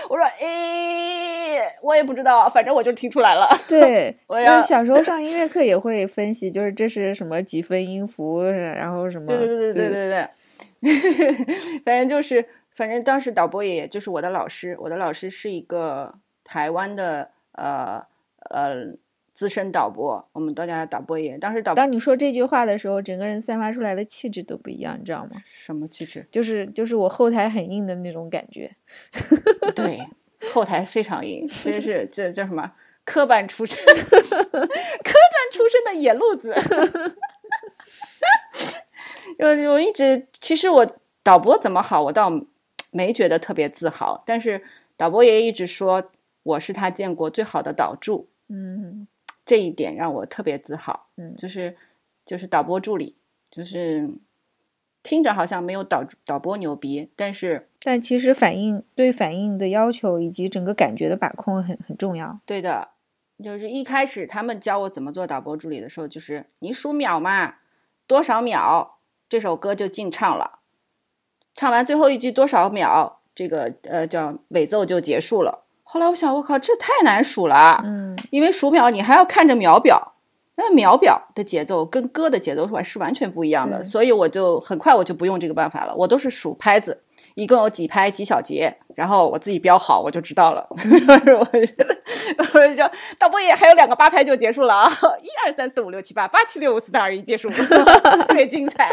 我 [LAUGHS] 我说，诶，我也不知道，反正我就听出来了。对，我 [LAUGHS] 就是小时候上音乐课也会分析，就是这是什么几分音符，然后什么，对对对对对对对，[LAUGHS] 反正就是，反正当时导播爷爷就是我的老师，我的老师是一个台湾的呃呃资深导播，我们都叫他导播爷爷。当时导当你说这句话的时候，整个人散发出来的气质都不一样，你知道吗？什么气质？就是就是我后台很硬的那种感觉。对，[LAUGHS] 后台非常硬，真是 [LAUGHS] 这叫什么科班出身，科班出身的野路子。我我一直其实我导播怎么好，我倒没觉得特别自豪，但是导播爷爷一直说我是他见过最好的导助，嗯这一点让我特别自豪。嗯就是就是导播助理，就是听着好像没有导导播牛逼，但是但其实反应对反应的要求以及整个感觉的把控很很重要。对的，就是一开始他们教我怎么做导播助理的时候，就是你数秒嘛，多少秒这首歌就进唱了，唱完最后一句多少秒，这个呃叫尾奏就结束了。后来我想，我靠，这太难数了，嗯。因为数秒你还要看着秒表，那秒表的节奏跟歌的节奏是是完全不一样的，所以我就很快我就不用这个办法了，我都是数拍子，一共有几拍几小节，然后我自己标好，我就知道了。[LAUGHS] 我觉得，我说导播也还有两个八拍就结束了啊，[LAUGHS] 一二三四五六七八，八七六五四三二一结束，[LAUGHS] 特别精彩。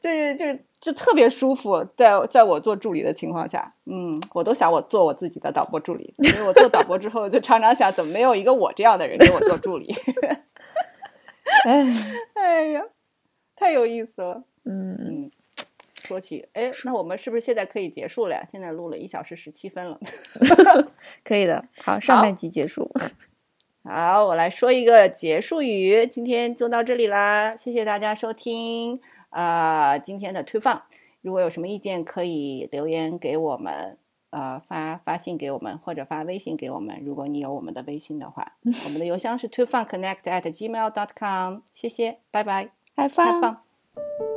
就是就是就特别舒服，在在我做助理的情况下，嗯，我都想我做我自己的导播助理，因为我做导播之后就常常想，怎么没有一个我这样的人给我做助理？哎，哎呀，太有意思了。嗯，嗯，说起，哎，那我们是不是现在可以结束了呀？现在录了一小时十七分了。[LAUGHS] 可以的。好，上半集结束。好，我来说一个结束语，今天就到这里啦，谢谢大家收听啊、呃今天的推放。如果有什么意见，可以留言给我们，呃，发发信给我们，或者发微信给我们。如果你有我们的微信的话，[LAUGHS] 我们的邮箱是 t o f u n c o n n e c t at gmail dot com。谢谢，拜拜，开开放。放。